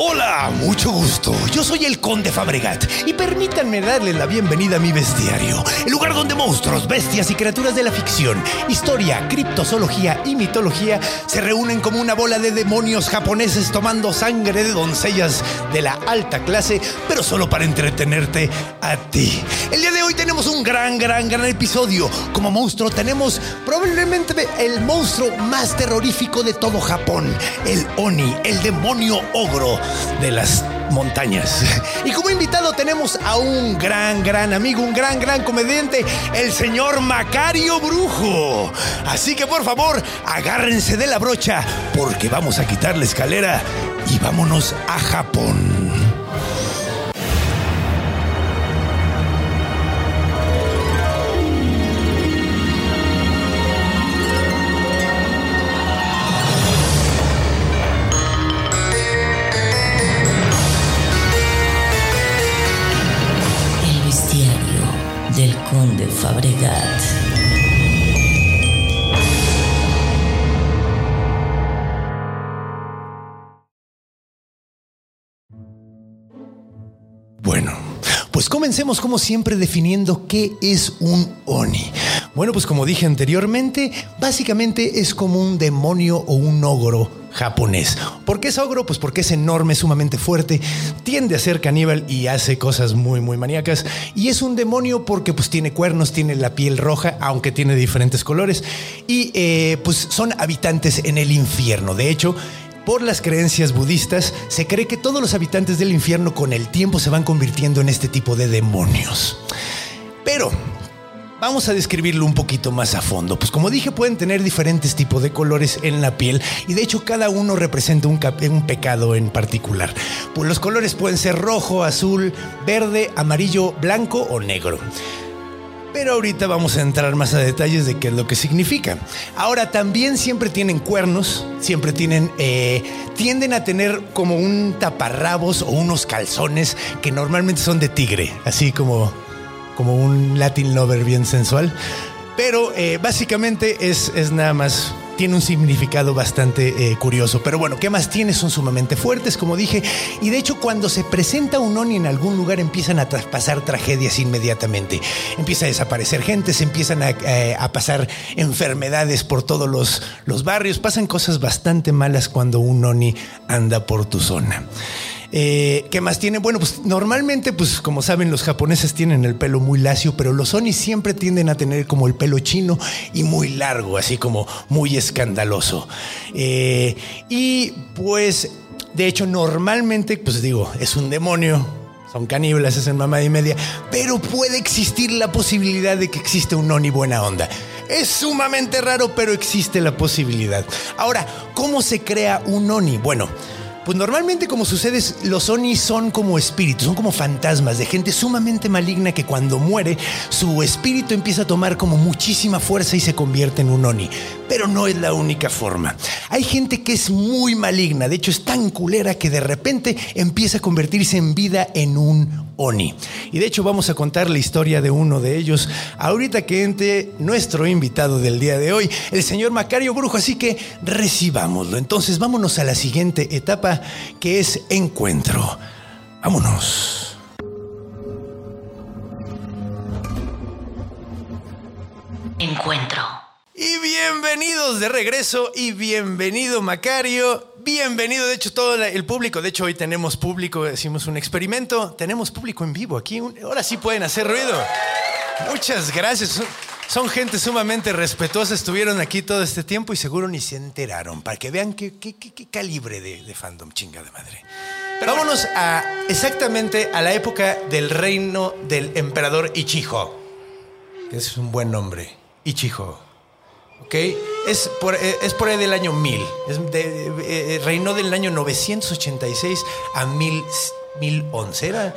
Hola, mucho gusto. Yo soy el Conde Fabregat y permítanme darle la bienvenida a mi bestiario, el lugar donde monstruos, bestias y criaturas de la ficción, historia, criptozoología y mitología se reúnen como una bola de demonios japoneses tomando sangre de doncellas de la alta clase, pero solo para entretenerte a ti. El día de hoy tenemos un gran, gran, gran episodio. Como monstruo tenemos probablemente el monstruo más terrorífico de todo Japón, el Oni, el demonio ogro de las montañas. Y como invitado tenemos a un gran, gran amigo, un gran, gran comediante, el señor Macario Brujo. Así que por favor, agárrense de la brocha porque vamos a quitar la escalera y vámonos a Japón. Fabregat. Pues comencemos como siempre definiendo qué es un Oni. Bueno, pues como dije anteriormente, básicamente es como un demonio o un ogro japonés. ¿Por qué es ogro? Pues porque es enorme, sumamente fuerte, tiende a ser caníbal y hace cosas muy, muy maníacas. Y es un demonio porque pues tiene cuernos, tiene la piel roja, aunque tiene diferentes colores. Y eh, pues son habitantes en el infierno. De hecho, por las creencias budistas, se cree que todos los habitantes del infierno con el tiempo se van convirtiendo en este tipo de demonios. Pero Vamos a describirlo un poquito más a fondo. Pues como dije, pueden tener diferentes tipos de colores en la piel y de hecho cada uno representa un, pecado en particular. Pues los colores pueden ser rojo, azul, verde, amarillo, blanco o negro. Pero ahorita vamos a entrar más a detalles de qué es lo que significa. Ahora también siempre tienen cuernos, siempre tienen, eh, tienden a tener como un taparrabos o unos calzones que normalmente son de tigre, así como, como un Latin lover bien sensual. Pero eh, básicamente es, es nada más tiene un significado bastante eh, curioso. Pero bueno, ¿qué más tiene? Son sumamente fuertes, como dije. Y de hecho, cuando se presenta un Oni en algún lugar, empiezan a tra- pasar tragedias inmediatamente. Empieza a desaparecer gente, se empiezan a, eh, a pasar enfermedades por todos los, los barrios. Pasan cosas bastante malas cuando un Oni anda por tu zona. Eh, ¿Qué más tiene? Bueno, pues normalmente, pues como saben, los japoneses tienen el pelo muy lacio, pero los onis siempre tienden a tener como el pelo chino y muy largo, así como muy escandaloso. Eh, y pues, de hecho, normalmente, pues digo, es un demonio, son caníbales, hacen mamá y media, pero puede existir la posibilidad de que existe un Oni buena onda. Es sumamente raro, pero existe la posibilidad. Ahora, ¿cómo se crea un Oni? Bueno, pues normalmente como sucede, los Onis son como espíritus, son como fantasmas de gente sumamente maligna que cuando muere, su espíritu empieza a tomar como muchísima fuerza y se convierte en un Oni. Pero no es la única forma. Hay gente que es muy maligna, de hecho es tan culera que de repente empieza a convertirse en vida en un Oni. Y de hecho vamos a contar la historia de uno de ellos ahorita que entre nuestro invitado del día de hoy, el señor Macario Brujo, así que recibámoslo. Entonces vámonos a la siguiente etapa que es encuentro. Vámonos. Encuentro. Y bienvenidos de regreso y bienvenido Macario, bienvenido de hecho todo el público, de hecho hoy tenemos público, hicimos un experimento, tenemos público en vivo aquí, ahora sí pueden hacer ruido. Muchas gracias, son, gente sumamente respetuosa, estuvieron aquí todo este tiempo y seguro ni se enteraron, para que vean qué, qué- qué- qué calibre de, de fandom, chingada madre. Pero vámonos a exactamente a la época del reino del emperador Ichijo es un buen nombre. Ichijo. ¿Ok? Es por, eh, es por ahí del año 1000. Es de- eh, eh, reinó del año 986 a 1000, 1011. Era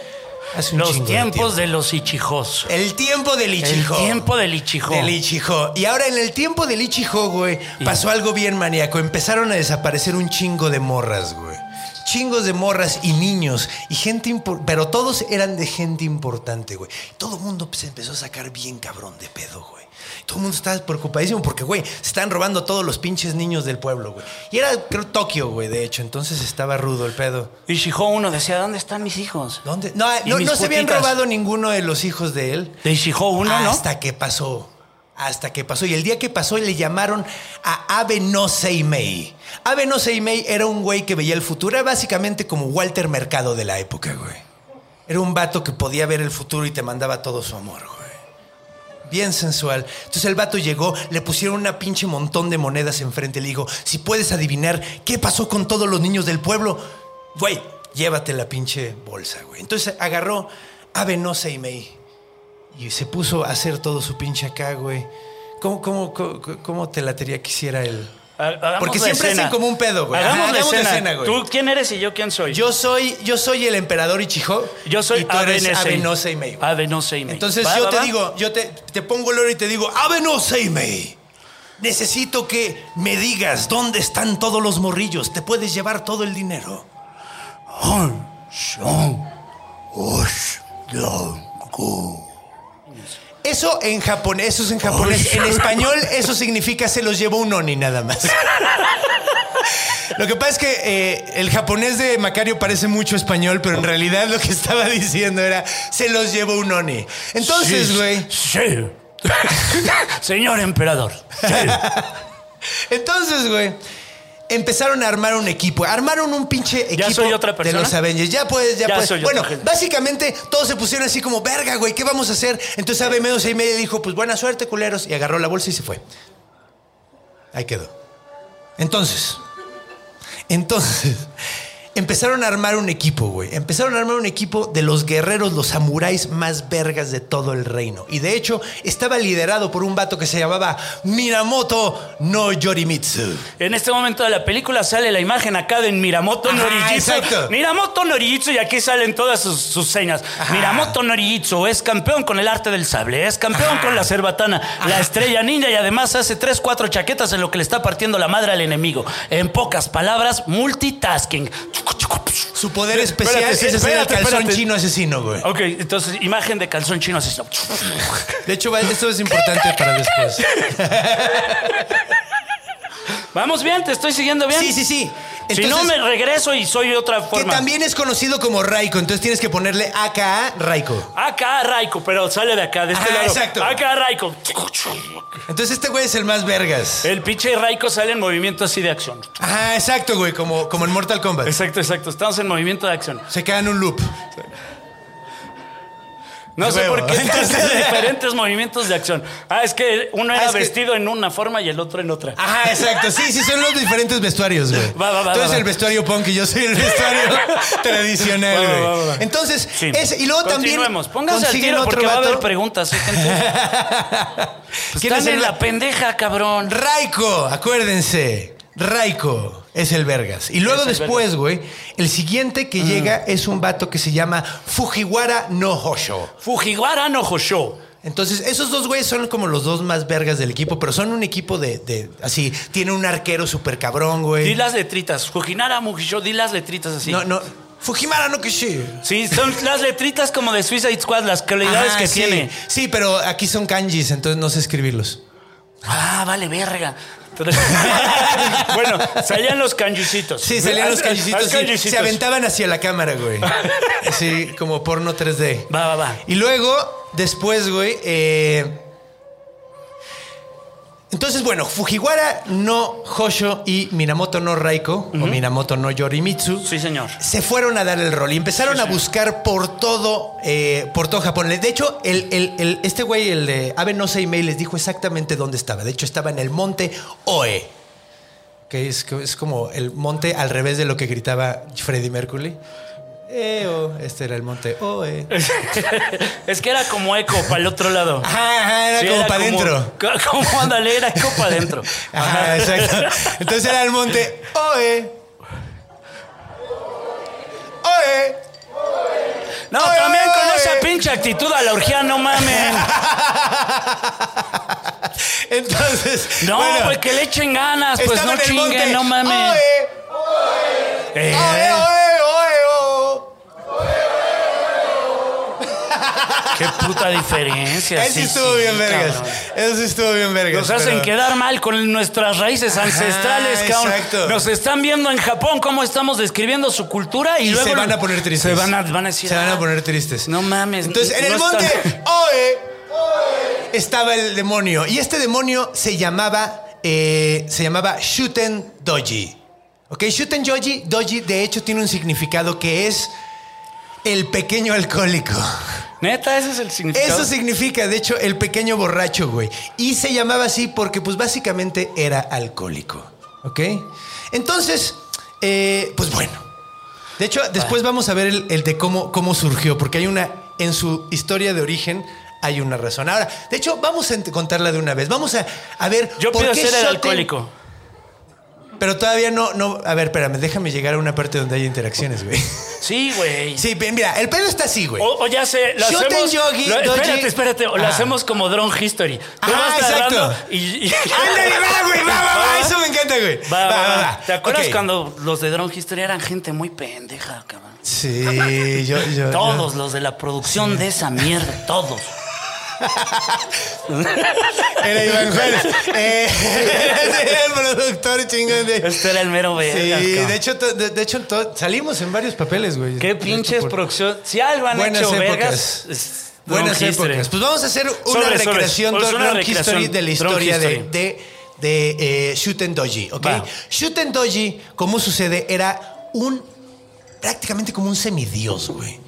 hace un Los de tiempos tiempo. de los Ichijos. El tiempo del El Ichijo. tiempo del Ichijo. Del Ichijo. Y ahora en el tiempo del Ichijo, güey, pasó algo bien maníaco. Empezaron a desaparecer un chingo de morras, güey. Chingos de morras y niños y gente pero todos eran de gente importante, güey. Todo el mundo se empezó a sacar bien cabrón de pedo, güey. Todo el mundo estaba preocupadísimo porque, güey, se están robando todos los pinches niños del pueblo, güey. Y era, creo, Tokio, güey, de hecho. Entonces estaba rudo el pedo. Ichijo uno decía, ¿dónde están mis hijos? ¿Dónde? No, Y no, no se habían robado ninguno de los hijos de él. De uno, ¿no? Hasta que pasó. Hasta que pasó. Y el día que pasó le llamaron a Abe no Seimei. Abe no Seimei era un güey que veía el futuro. Era básicamente como Walter Mercado de la época, güey. Era un vato que podía ver el futuro y te mandaba todo su amor, güey. Bien sensual. Entonces el vato llegó, le pusieron una pinche montón de monedas enfrente. Le dijo, si puedes adivinar qué pasó con todos los niños del pueblo, güey, llévate la pinche bolsa, güey. Entonces agarró Abe no Seimei y se puso a hacer todo su pinche acá, güey. ¿Cómo, cómo, cómo, te latería él? Ha- hagamos Porque la siempre escena. hacen como un pedo, güey. Hagamos, Ajá, la hagamos la escena. escena, güey. ¿Tú quién eres y yo quién soy? Yo soy, yo soy el emperador Ichijo. Yo soy y tú eres Abe Abe Nesei. no Seimei. güey. Abe no Seimei. Entonces Va, yo va, te va. digo, yo te, te pongo el oro y te digo, Abe no Seimei. Necesito que me digas dónde están todos los morrillos. Te puedes llevar todo el dinero. Eso en japonés, eso es en japonés. En español, eso significa se los llevó un oni nada más. Lo que pasa es que eh, el japonés de Macario parece mucho español, pero en realidad lo que estaba diciendo era se los llevó un oni. Entonces, Sí, güey. Sí. Señor emperador. Sí. Entonces, güey. Empezaron a armar un equipo. Armaron un pinche equipo ¿Ya soy otra de los Avengers. Ya puedes, ya, Ya puedes. soy bueno, otra básicamente todos se pusieron así como, verga, güey, ¿qué vamos a hacer? Entonces Abe medio y medio dijo, pues buena suerte, culeros. Y agarró la bolsa y se fue. Ahí quedó. Entonces, entonces, empezaron a armar un equipo, güey. Empezaron a armar un equipo de los guerreros, los samuráis más vergas de todo el reino. Y de hecho, estaba liderado por un vato que se llamaba Minamoto no Yorimitsu. En este momento de la película sale la imagen acá de Miramoto exacto. Miramoto Norijitsu y aquí salen todas sus, sus señas. Miramoto Norijitsu es campeón con el arte del sable, es campeón con la cerbatana, la estrella ninja y además hace tres, cuatro chaquetas en lo que le está partiendo la madre al enemigo. En pocas palabras, multitasking. Su poder especial Espérate, es hacer el espérate, calzón espérate. chino asesino, güey. Ok, entonces imagen de calzón chino así. De hecho, esto es importante para después. Vamos bien, te estoy siguiendo bien. Sí, sí, sí. Si no me regreso y soy otra Que forma. también es conocido como Raiko, entonces tienes que ponerle AKA Raiko. Acá Raiko, pero sale de acá, de este Ajá, lado. exacto. Acá Raiko. Entonces este güey es el más vergas. El pinche Raiko sale en movimiento así de acción. Ajá, exacto, güey, como, como en Mortal Kombat. Exacto, exacto. Estamos en movimiento de acción. Se queda en un loop. No sé por qué Entonces- diferentes movimientos de acción. Ah, es que uno Ah, era que- vestido en una forma y el otro en otra. Ajá, exacto. Sí, sí, son los diferentes vestuarios, güey. Va, va, va, Tú eres el vestuario punk y yo soy el vestuario tradicional, güey. va, va, va. Entonces, Sí. ese- y luego también. Continuemos. Pónganse al tiro otro porque va a haber preguntas. ¿eh, gente? Pues ¿Quién es están en la pendeja, cabrón. Raiko, acuérdense. Raiko es el Vergas. Y luego después, güey, el siguiente Mm. que llega es un vato que se llama Fujiwara no Hosho. Fujiwara no Hosho. Entonces, esos dos güeyes son como los dos más vergas del equipo, pero son un equipo de, de- así, tiene un arquero súper cabrón, Di güey. las letritas. Fujinara Mugisho, di las letritas así. No, no. Fujimara no Kishi. Sí, son las letritas como de Suicide Squad, las calidades que sí. tiene. Sí, pero aquí son kanjis, entonces no sé escribirlos. Ah, vale, verga. bueno, salían los canjicitos. Sí, salían los sí, canjicitos. se aventaban hacia la cámara, güey. Sí, como porno 3D. Va, va, va. Y luego, después, güey, eh, Entonces, bueno, Fujiwara no Hosho y Minamoto no Raiko, o Minamoto no Yorimitsu, Sí, señor. se fueron a dar el rol y empezaron a buscar por todo, eh, por todo Japón. De hecho, el, el- el- este güey, el de Abe no Seimei, les dijo exactamente dónde estaba. De hecho, estaba en el monte Oe, que es, que es como el monte al revés de lo que gritaba Freddie Mercury. Eo. Este era el monte Oe. Es que era como eco para el otro lado. Ajá, ajá, era Sí, como para adentro. co- Como ándale, era eco para adentro. Ajá, exacto. Entonces era el monte Oe. Oe. No, también con esa pinche actitud a la orgía, no mamen. Entonces. No, bueno, pues que le echen ganas, pues no chinguen, no mamen. Oe. Eh, Oe, oe, oe, o. Qué puta diferencia. Ese sí, estuvo sí, bien vergas. cabrón. Eso sí estuvo bien vergas. Nos hacen pero- quedar mal con nuestras raíces ancestrales, Ajá, cabrón. exacto. Nos están viendo en Japón cómo estamos describiendo su cultura y, Y luego se van a poner tristes. Se van a, van a decir. Se van a "Ah, poner tristes. No mames. Entonces, en no el monte Oe estaba el demonio. Y este demonio se llamaba, eh, se llamaba Shuten Doji. ¿Ok? Shuten Doji, Doji, de hecho, tiene un significado que es el pequeño alcohólico. Neta, ese es el significado. Eso significa, de hecho, el pequeño borracho, güey. Y se llamaba así porque, pues, básicamente era alcohólico. ¿Ok? Entonces, eh, pues bueno. De hecho, después vamos a ver el, el de cómo, cómo surgió, porque hay una, en su historia de origen, hay una razón. Ahora, de hecho, vamos a contarla de una vez. Vamos a, a ver. Yo por pido qué ser el alcohólico. Pero todavía no, no. A ver, espérame, déjame llegar a una parte donde hay interacciones, güey. Sí, güey. Sí, mira, el pedo está así, güey. O, o ya sé, lo Shoten hacemos. yogi, lo- espérate, espérate. O lo Ah. hacemos como Drone History. Tú vas exacto. y. y- Ándale, va, güey, va, va, va. Eso me encanta, güey. Va, va, va. ¿Te acuerdas cuando los de Drone History eran gente muy pendeja, cabrón? Sí, yo, yo. Todos yo- los de la producción de esa mierda, todos. Era Iván Juárez. Eh, era el productor chingón de. Este era el mero Sí, vergas, cabrón. de hecho, de, de hecho salimos en varios papeles, güey. Qué pinches por- producción. Si algo han Buenas hecho épocas. vergas. es Buenas History. épocas. Pues vamos a hacer una recreación, una history de la historia de, de, de, eh, Shuten Doji, ¿ok? Va. Shuten Doji, como sucede, era un prácticamente como un semidios, güey.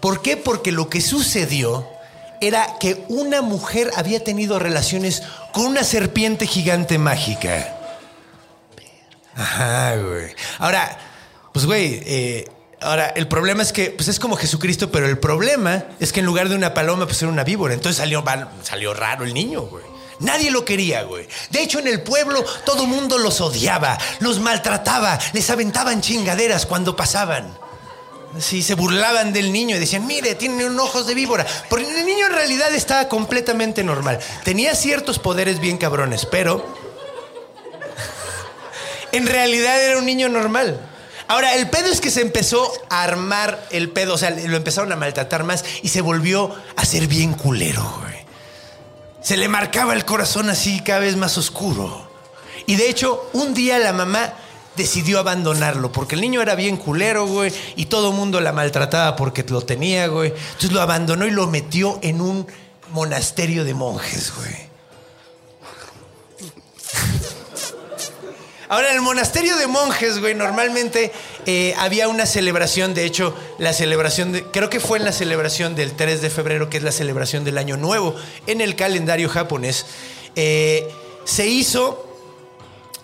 ¿Por qué? Porque lo que sucedió era que una mujer había tenido relaciones con una serpiente gigante mágica. Ajá, güey. Ahora, pues, güey, eh, ahora el problema es que, pues es como Jesucristo, pero el problema es que en lugar de una paloma, pues era una víbora. Entonces salió, salió raro el niño, güey. Nadie lo quería, güey. De hecho, en el pueblo todo mundo los odiaba, los maltrataba, les aventaban chingaderas cuando pasaban. Sí, se burlaban del niño y decían, mire, tiene un ojos de víbora. Porque el niño en realidad estaba completamente normal. Tenía ciertos poderes bien cabrones, pero en realidad era un niño normal. Ahora, el pedo es que se empezó a armar el pedo, o sea, lo empezaron a maltratar más y se volvió a ser bien culero, güey. Se le marcaba el corazón así cada vez más oscuro. Y de hecho, un día la mamá decidió abandonarlo porque el niño era bien culero, güey, y todo el mundo la maltrataba porque lo tenía, güey. Entonces lo abandonó y lo metió en un monasterio de monjes, güey. Ahora, en el monasterio de monjes, güey, normalmente eh, había una celebración, de hecho, la celebración, de, creo que fue en la celebración del 3 de febrero, que es la celebración del Año Nuevo, en el calendario japonés, eh, se hizo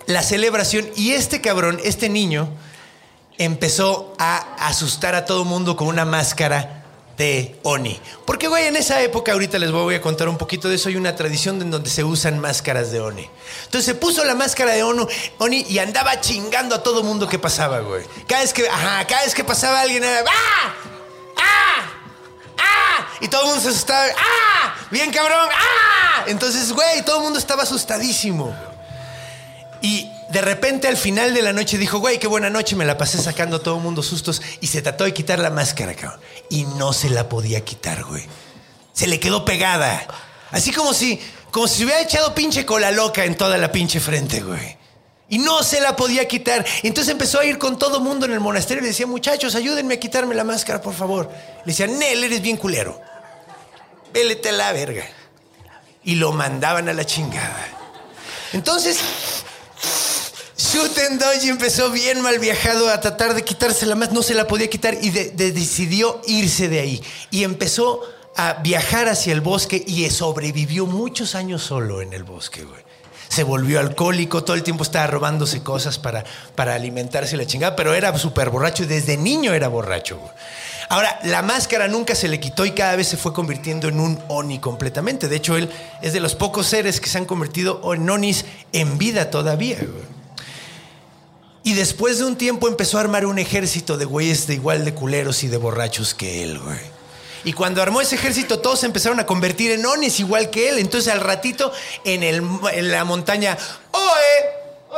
la celebración y este cabrón, este niño, empezó a asustar a todo mundo con una máscara de Oni. Porque, güey, en esa época, ahorita les voy a contar un poquito de eso, hay una tradición en donde se usan máscaras de Oni. Entonces se puso la máscara de Oni y andaba chingando a todo mundo que pasaba, güey. Cada vez que, ajá, cada vez que pasaba alguien era, ¡ah! ¡ah! ¡ah! Y todo el mundo se asustaba, ¡ah! Bien cabrón, ¡ah! Entonces, güey, todo el mundo estaba asustadísimo. Y de repente al final de la noche dijo, güey, qué buena noche, me la pasé sacando a todo el mundo sustos y se trató de quitar la máscara, cabrón. Y no se la podía quitar, güey. Se le quedó pegada. Así como si, como si se hubiera echado pinche cola loca en toda la pinche frente, güey. Y no se la podía quitar. Entonces empezó a ir con todo mundo en el monasterio y le decía, muchachos, ayúdenme a quitarme la máscara, por favor. Le decían, Nel, eres bien culero. Vélete a la verga. Y lo mandaban a la chingada. Entonces, Doji empezó bien mal viajado a tratar de quitársela más, no se la podía quitar y de- de- decidió irse de ahí. Y empezó a viajar hacia el bosque y sobrevivió muchos años solo en el bosque, güey. Se volvió alcohólico, todo el tiempo estaba robándose cosas para, para alimentarse la chingada, pero era súper borracho y desde niño era borracho, güey. Ahora, la máscara nunca se le quitó y cada vez se fue convirtiendo en un Oni completamente. De hecho, él es de los pocos seres que se han convertido en Onis en vida todavía, güey. Y después de un tiempo empezó a armar un ejército de güeyes de igual de culeros y de borrachos que él, güey. Y cuando armó ese ejército, todos se empezaron a convertir en onis igual que él. Entonces, al ratito, en, el, en la montaña, ¡Oe!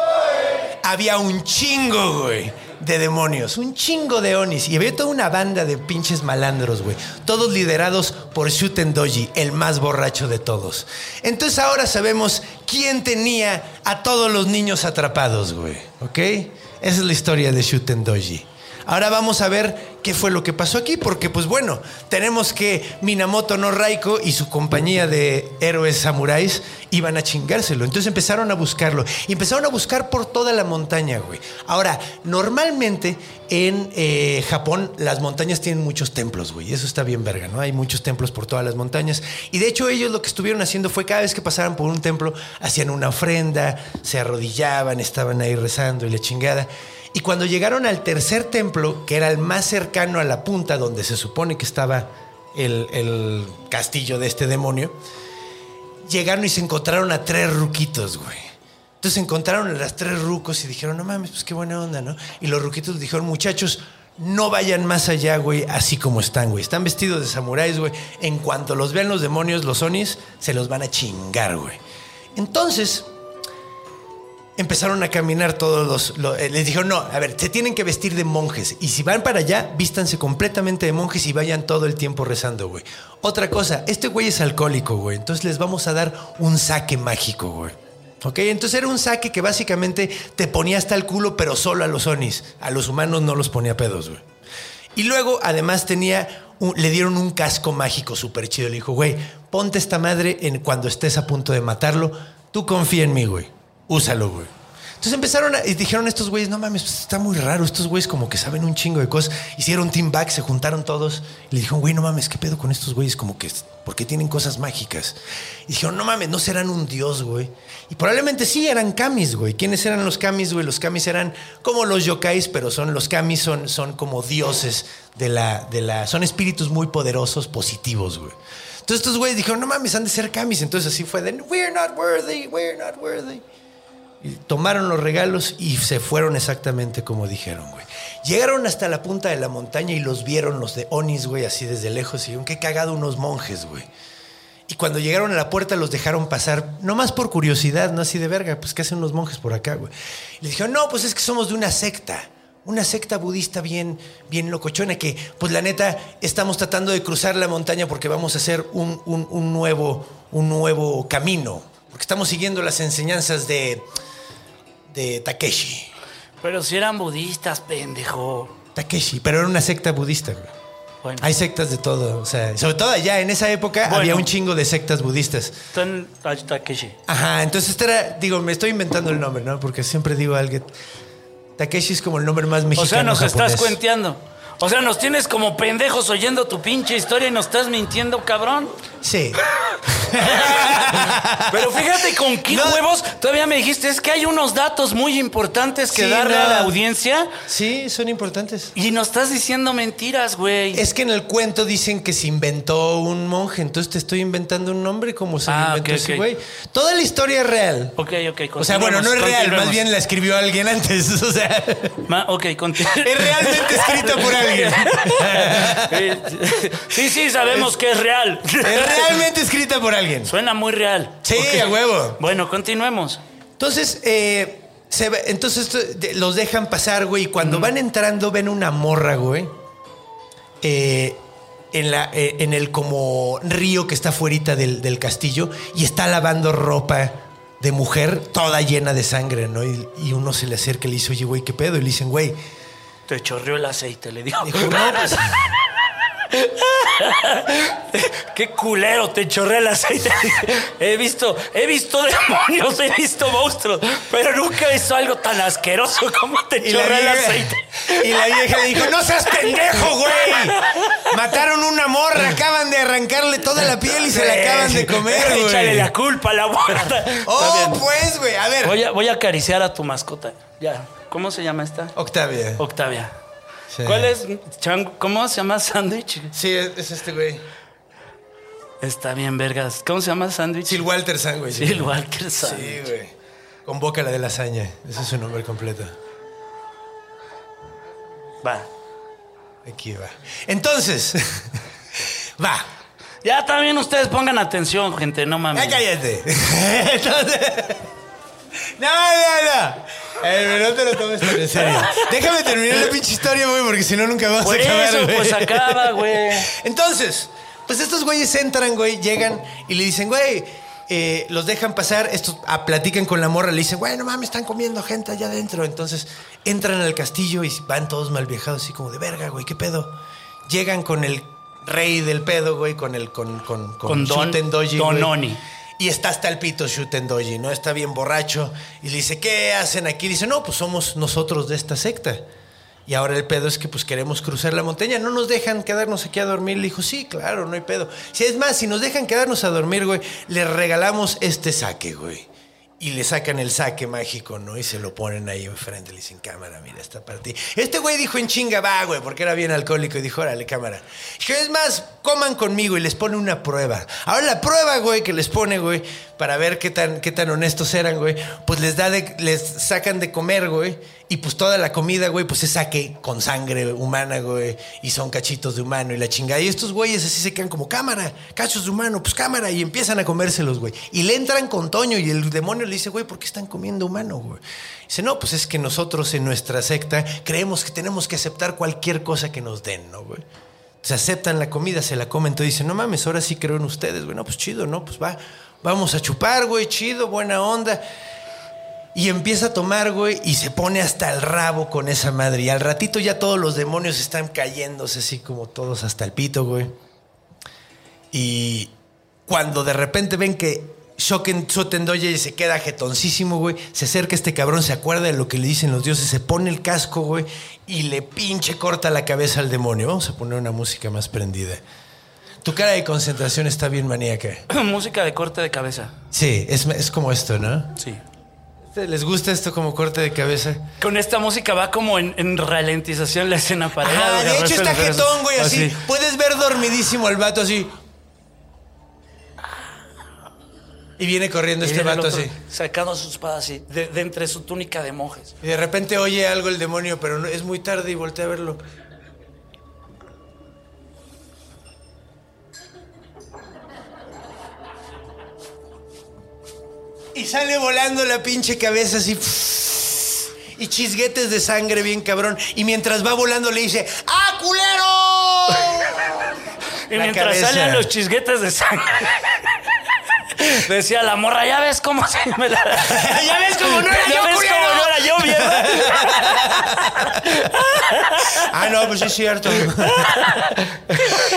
Había un chingo, güey, de demonios. Un chingo de onis. Y había toda una banda de pinches malandros, güey. Todos liderados por Shuten Doji, el más borracho de todos. Entonces, ahora sabemos quién tenía a todos los niños atrapados, güey. ¿Ok? Esa es la historia de Shuten Doji. Ahora vamos a ver qué fue lo que pasó aquí, porque pues bueno, tenemos que Minamoto no Raiko y su compañía de héroes samuráis iban a chingárselo. Entonces empezaron a buscarlo. Y empezaron a buscar por toda la montaña, güey. Ahora, normalmente en eh, Japón las montañas tienen muchos templos, güey. Eso está bien verga, ¿no? Hay muchos templos por todas las montañas. Y de hecho ellos lo que estuvieron haciendo fue cada vez que pasaran por un templo, hacían una ofrenda, se arrodillaban, estaban ahí rezando y la chingada. Y cuando llegaron al tercer templo, que era el más cercano a la punta donde se supone que estaba el, castillo de este demonio, llegaron y se encontraron a tres ruquitos, güey. Entonces encontraron a las tres rucos y dijeron, no mames, pues qué buena onda, ¿no? Y los ruquitos dijeron, muchachos, no vayan más allá, güey, así como están, güey. Están vestidos de samuráis, güey. En cuanto los vean los demonios, los onis, se los van a chingar, güey. Entonces, empezaron a caminar todos los, eh, Les dijeron, no, a ver, se tienen que vestir de monjes. Y si van para allá, vístanse completamente de monjes y vayan todo el tiempo rezando, güey. Otra cosa, este güey es alcohólico, güey. Entonces les vamos a dar un saque mágico, güey. ¿Ok? Entonces era un saque que básicamente te ponía hasta el culo, pero solo a los onis. A los humanos no los ponía pedos, güey. Y luego, además, tenía le dieron un casco mágico súper chido. Le dijo, güey, ponte esta madre en, cuando estés a punto de matarlo. Tú confía en mí, güey úsalo, güey. Entonces empezaron a, y dijeron estos güeyes, no mames, pues está muy raro, estos güeyes como que saben un chingo de cosas. Hicieron team back, se juntaron todos y le dijeron, güey, no mames, ¿qué pedo con estos güeyes? Como que, ¿por qué tienen cosas mágicas? Y dijeron, no mames, no serán un dios, güey. Y probablemente sí eran kamis, güey. ¿Quiénes eran los kamis, güey? Los kamis eran como los yokais, pero son los kamis son, son como dioses de la, de la, son espíritus muy poderosos, positivos, güey. Entonces estos güeyes dijeron, no mames, han de ser kamis. Entonces así fue de, we're not worthy, we're not worthy tomaron los regalos y se fueron exactamente como dijeron, güey. Llegaron hasta la punta de la montaña y los vieron los de Onis, güey, así desde lejos. Y dijeron, qué cagado unos monjes, güey. Y cuando llegaron a la puerta los dejaron pasar, no más por curiosidad, no así de verga, pues ¿qué hacen unos monjes por acá, güey? Les dijeron, no, pues es que somos de una secta, una secta budista bien, bien locochona, que pues la neta estamos tratando de cruzar la montaña porque vamos a hacer un, un nuevo, un nuevo camino, porque estamos siguiendo las enseñanzas de de Takeshi. Pero si eran budistas, pendejo. Takeshi, pero era una secta budista, Bueno. Hay sectas de todo, o sea, sobre todo allá en esa época había un chingo de sectas budistas. Takeshi. Ajá, entonces este era, digo, me estoy inventando el nombre, ¿no? Porque siempre digo algo. Takeshi es como el nombre más mexicano. O sea, nos estás cuenteando. O sea, nos tienes como pendejos oyendo tu pinche historia y nos estás mintiendo, cabrón. Sí. Pero fíjate con qué huevos todavía me dijiste, es que hay unos datos muy importantes que darle a la audiencia. Sí, son importantes. Y nos estás diciendo mentiras, güey. Es que en el cuento dicen que se inventó un monje, entonces te estoy inventando un nombre como se ah, inventó ese güey. Toda la historia es real. Ok, ok. O sea, bueno, no es real, más bien la escribió alguien antes. O sea. ok, continúa. Es realmente escrita por alguien. sí, sí, sabemos que es real. Es realmente escrita por alguien. Suena muy real. Sí, a huevo. Bueno, continuemos. Entonces, eh, entonces los dejan pasar, güey. Y cuando van entrando, ven una morra, güey. Eh, en, la, eh, en el como río que está fuera del, del, castillo y está lavando ropa de mujer toda llena de sangre, ¿no? Y, y uno se le acerca y le dice, oye, güey, ¿qué pedo? Y le dicen, güey. Te chorreó el aceite, le dijo. dijo no, pues, Qué culero, te chorrea el aceite. He visto, he visto demonios, he visto monstruos, pero nunca he visto algo tan asqueroso como te chorrea el aceite. Y la vieja le dijo, no seas pendejo, güey. Mataron una morra, acaban de arrancarle toda la piel y se la acaban de comer, Échale güey. la culpa a la. Está Oh, pues, güey. A ver. Voy a, voy a acariciar a tu mascota. Ya. ¿Cómo se llama esta? Octavia. Octavia. Sí. ¿Cuál es? Chango? ¿Cómo se llama sándwich? Sí, es, es este güey. Está bien, vergas. ¿Cómo se llama sándwich? Sil Walter güey. Sil Walker Sí, Sándwich. güey. Convoca la de lasaña. Ese es su nombre completo. Va. Aquí va. Entonces, va. Ya también ustedes pongan atención, gente, no mames. Ya cállate. Entonces, no, no, no. Eh, no te lo tomes tan en serio. Déjame terminar la pinche historia, güey, porque si no nunca vamos Por a acabar, eso, güey. pues acaba, güey. Entonces, pues estos güeyes entran, güey, llegan y le dicen, güey, eh, los dejan pasar, estos ah, platican con la morra, le dicen, güey, no mames, están comiendo gente allá adentro. Entonces entran al castillo y van todos mal viajados, así como de verga, güey, ¿qué pedo? Llegan con el rey del pedo, güey, con el, con, con, Con Don- Doji, Don güey. Y está hasta el pito Shuten Doji, ¿no? Está bien borracho. Y le dice, ¿qué hacen aquí? Dice, no, pues somos nosotros de esta secta. Y ahora el pedo es que pues queremos cruzar la montaña. No nos dejan quedarnos aquí a dormir. Le dijo, sí, claro, no hay pedo. Si es más, si nos dejan quedarnos a dormir, güey, le regalamos este saque, güey. Y le sacan el saque mágico, ¿no? Y se lo ponen ahí enfrente. Le dicen, cámara, mira, esta partida. Este güey dijo en chinga, va, güey, porque era bien alcohólico. Y dijo, órale, cámara. Dijo, es más, coman conmigo. Y les pone una prueba. Ahora la prueba, güey, que les pone, güey, para ver qué tan, qué tan honestos eran, güey, pues les da de, les sacan de comer, güey. Y pues toda la comida, güey, pues es saque con sangre humana, güey. Y son cachitos de humano y la chingada. Y estos güeyes así se quedan como cámara, cachos de humano, pues cámara. Y empiezan a comérselos, güey. Y le entran con Toño y el demonio le dice, güey, ¿por qué están comiendo humano, güey? Dice, no, pues es que nosotros en nuestra secta creemos que tenemos que aceptar cualquier cosa que nos den, ¿no, güey? Se aceptan la comida, se la comen, entonces dicen, no mames, ahora sí creo en ustedes, güey. No, pues chido, ¿no? Pues va, vamos a chupar, güey, chido, buena onda. Y empieza a tomar, güey, y se pone hasta el rabo con esa madre. Y al ratito ya todos los demonios están cayéndose así como todos hasta el pito, güey. Y cuando de repente ven que Shoken Sotendoye se queda jetoncísimo, güey, se acerca este cabrón, se acuerda de lo que le dicen los dioses, se pone el casco, güey, y le pinche corta la cabeza al demonio. Vamos a poner una música más prendida. Tu cara de concentración está bien maníaca. Música de corte de cabeza. Sí, es, es como esto, ¿no? Sí. ¿Les gusta esto como corte de cabeza? Con esta música va como en, en ralentización la escena para allá, de hecho está jetón, güey, así. Puedes ver dormidísimo al vato así. Y viene corriendo Y este viene el vato otro así. Sacando su espada así, de, de entre su túnica de monjes. Y de repente oye algo el demonio, pero no- es muy tarde y voltea a verlo. Y sale volando la pinche cabeza así. Y chisguetes de sangre bien cabrón. Y mientras va volando le dice, ¡Ah, culero! Y La mientras cabeza. salen los chisguetes de sangre. Decía la morra, ya ves cómo se me la... Ya ves cómo no era ¿Ya yo, ves culero? cómo no era yo, mierda? Ah, no, pues sí es cierto.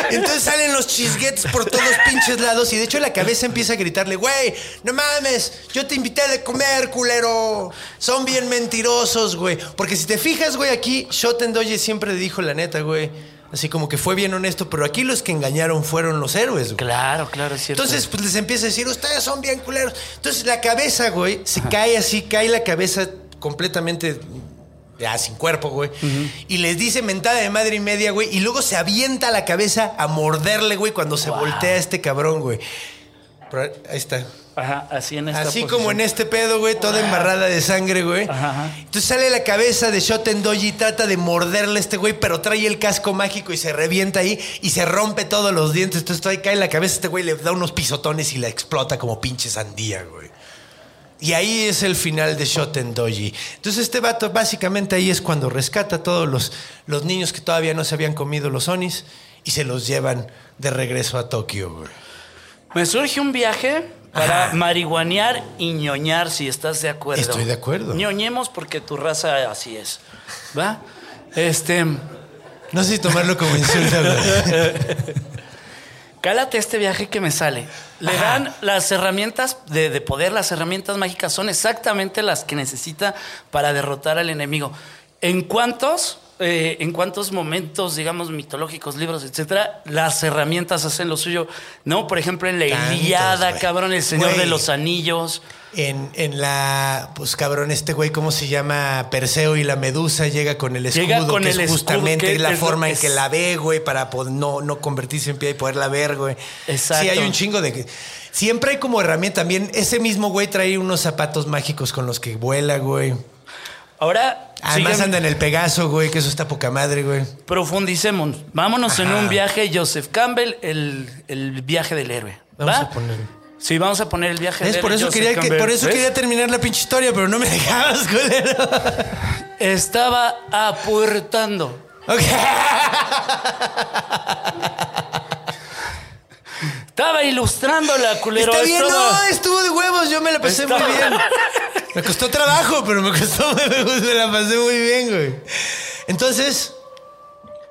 Entonces salen los chisguetes por todos pinches lados y de hecho la cabeza empieza a gritarle, güey, no mames, yo te invité a comer, culero. Son bien mentirosos, güey. Porque si te fijas, güey, aquí Shoten Doji siempre dijo la neta, güey. Así como que fue bien honesto, pero aquí los que engañaron fueron los héroes, güey. Claro, claro, es cierto. Entonces, pues les empieza a decir, ustedes son bien culeros. Entonces, la cabeza, güey, se cae así, cae la cabeza completamente ya sin cuerpo, güey. Y les dice mentada de madre y media, güey. Y luego se avienta la cabeza a morderle, güey, cuando se voltea este cabrón, güey. Pero ahí está. Ajá, así en esta Así posición. como en este pedo, güey, toda embarrada de sangre, güey. Ajá, ajá. Entonces sale la cabeza de Shoten Doji y trata de morderle a este güey, pero trae el casco mágico y se revienta ahí y se rompe todos los dientes. Entonces ahí cae la cabeza, este güey le da unos pisotones y la explota como pinche sandía, güey. Y ahí es el final de Shoten Doji. Entonces este vato básicamente ahí es cuando rescata a todos los, los niños que todavía no se habían comido los onis y se los llevan de regreso a Tokio, güey. Me surge un viaje para marihuanear y ñoñar, si estás de acuerdo. Estoy de acuerdo. Ñoñemos porque tu raza así es. ¿Va? Este. No sé si tomarlo como insulto, güey. Cálate este viaje que me sale. Le Ajá. dan las herramientas de, de poder, las herramientas mágicas son exactamente las que necesita para derrotar al enemigo. ¿En cuántos eh, en cuántos momentos, digamos, mitológicos, libros, etcétera, las herramientas hacen lo suyo. No, por ejemplo, en la Tantos, Iliada, cabrón, el Señor de los Anillos. En, en la, pues cabrón, este güey, ¿cómo se llama? Perseo y la Medusa llega con el escudo, Llega con que el es justamente la es forma en que la ve, güey, para pod- no, no convertirse en pie y poderla ver, güey. Exacto. Sí, hay un chingo de... Siempre hay como herramienta. También ese mismo güey trae unos zapatos mágicos con los que vuela, güey. Ahora, Además sigan- anda en el Pegaso, güey, que eso está poca madre, güey. profundicemos. Vámonos en un viaje, Joseph Campbell, el, el viaje del héroe. Vamos ¿va? a ponerlo. Sí, vamos a poner el viaje Es del por héroe. eso, Joseph quería, que- Campbell. por eso ¿Ves? quería terminar la pinche historia, pero no me dejabas, culero. Estaba apuertando. Ok. Estaba ilustrando la culero. Está bien, estaba- no, estuvo de huevos, yo me la pasé Estaba- muy bien. Me costó trabajo, pero me costó, me la pasé muy bien, güey. Entonces,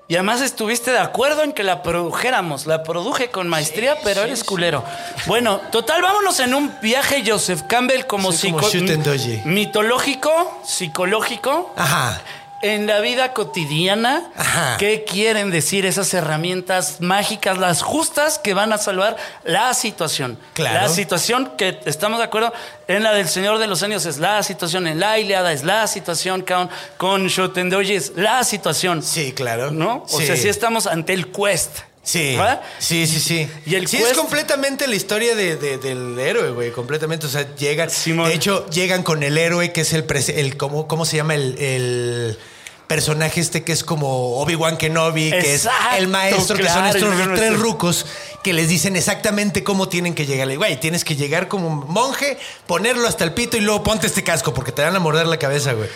Y además estuviste de acuerdo en que la produjéramos. La produje con maestría, pero eres culero. Bueno, total, vámonos en un viaje Joseph Campbell como, como psico- dodgy. mitológico, psicológico. ajá. En la vida cotidiana, Ajá. ¿qué quieren decir esas herramientas mágicas, las justas que van a salvar la situación? Claro. La situación que estamos de acuerdo en la del Señor de los Años es la situación, en la Iliada es la situación, con, con Shotendoji es la situación. Sí, claro. ¿No? O Sí. sea, sí estamos ante el quest. Sí, ¿va? sí, sí, sí. Y el sí, quest- es completamente la historia de- de- del héroe, güey, completamente. O sea, llegan. Simón. De hecho, llegan con el héroe que es el. el ¿cómo, ¿Cómo se llama el. el personaje este que es como Obi-Wan Kenobi, que es el maestro, que son estos tres rucos que les dicen exactamente cómo tienen que llegar. Güey, tienes que llegar como un monje, ponerlo hasta el pito y luego ponte este casco porque te van a morder la cabeza, güey.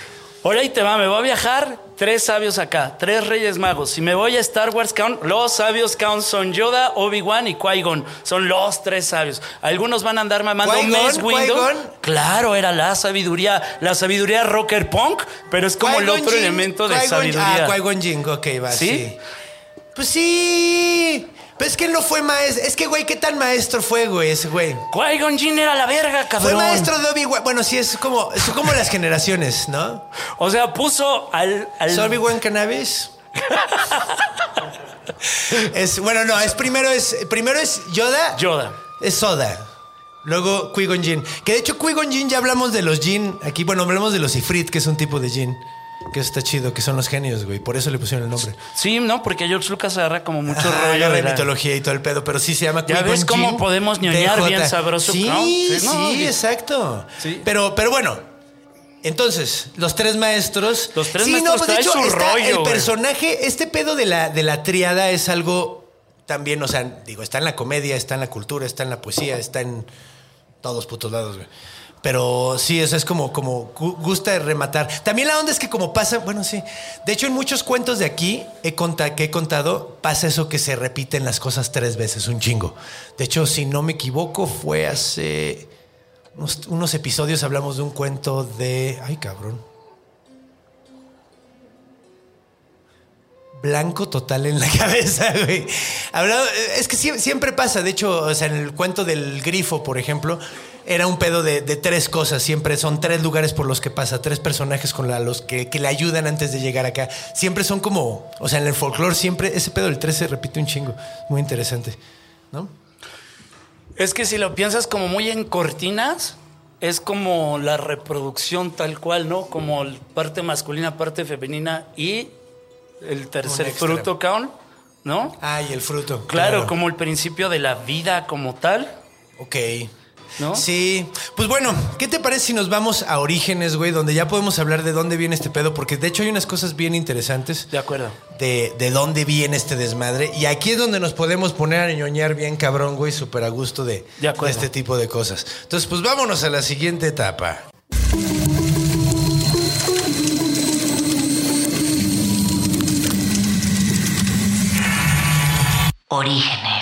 Ahora ahí te va, me voy a viajar, tres sabios acá, tres reyes magos. Si me voy a Star Wars Count, los sabios Count son Yoda, Obi-Wan y Qui-Gon. Son los tres sabios. Algunos van a andar mamando. Mace Windu. Claro, era la sabiduría, la sabiduría rocker punk, pero es como el otro elemento de Qui-Gon- sabiduría. Ah, Qui-Gon Jinn, ok, va, ¿Sí? ¿Sí? Pues sí. Pero es que él no fue maestro. Es que, güey, ¿qué tan maestro fue, güey, ese güey? Qui-Gon Jinn era la verga, cabrón. Fue maestro de Obi-Wan. Bueno, sí, es como, es como las generaciones, ¿no? O sea, puso al... al- ¿Es Obi-Wan Cannabis? es, bueno, no, es primero es, primero es Yoda. Yoda. Es Soda. Luego Qui-Gon Jinn. Que de hecho Qui-Gon Jinn ya hablamos de los Jinn. Aquí, bueno, hablamos de los Ifrit, que es un tipo de Jinn. Que eso está chido, que son los genios, güey. Por eso le pusieron el nombre. Sí, ¿no? Porque George Lucas agarra como mucho rollo agarra de mitología y todo el pedo, pero sí se llama Ya ves cómo podemos ñoñar bien sabroso, Sí, ¿no? Sí, no, exacto. Sí. Pero, pero bueno, entonces, los tres maestros. Los tres sí, maestros no, pues de hecho, su está rollo, el güey. personaje, este pedo de la, de la triada es algo también, o sea, digo, está en la comedia, está en la cultura, está en la poesía, está en todos putos lados, güey. Pero sí, eso es como, como gu- gusta rematar. También la onda es que como pasa, bueno, sí. De hecho, en muchos cuentos de aquí he conta- que he contado, pasa eso que se repiten las cosas tres veces, un chingo. De hecho, si no me equivoco, fue hace unos, unos episodios hablamos de un cuento de... Ay, cabrón. Blanco total en la cabeza, güey. Hablado- es que sie- siempre pasa. De hecho, o sea, en el cuento del grifo, por ejemplo, era un pedo de, de tres cosas. Siempre son tres lugares por los que pasa, tres personajes con la- los que, que le ayudan antes de llegar acá. Siempre son como, o sea, en el folclore siempre ese pedo del tres se repite un chingo. Muy interesante, ¿no? Es que si lo piensas como muy en cortinas, es como la reproducción tal cual, ¿no? Como parte masculina, parte femenina y el tercer fruto, ¿no? Ay, el fruto. Claro, como el principio de la vida como tal, Ok. ¿No? Sí, pues bueno, ¿qué te parece si nos vamos a Orígenes, güey? Donde ya podemos hablar de dónde viene este pedo, porque de hecho hay unas cosas bien interesantes De acuerdo. de, de dónde viene este desmadre. Y aquí es donde nos podemos poner a ñoñar bien cabrón, güey, súper a gusto de, De acuerdo. de este tipo de cosas. Entonces, pues vámonos a la siguiente etapa. Orígenes.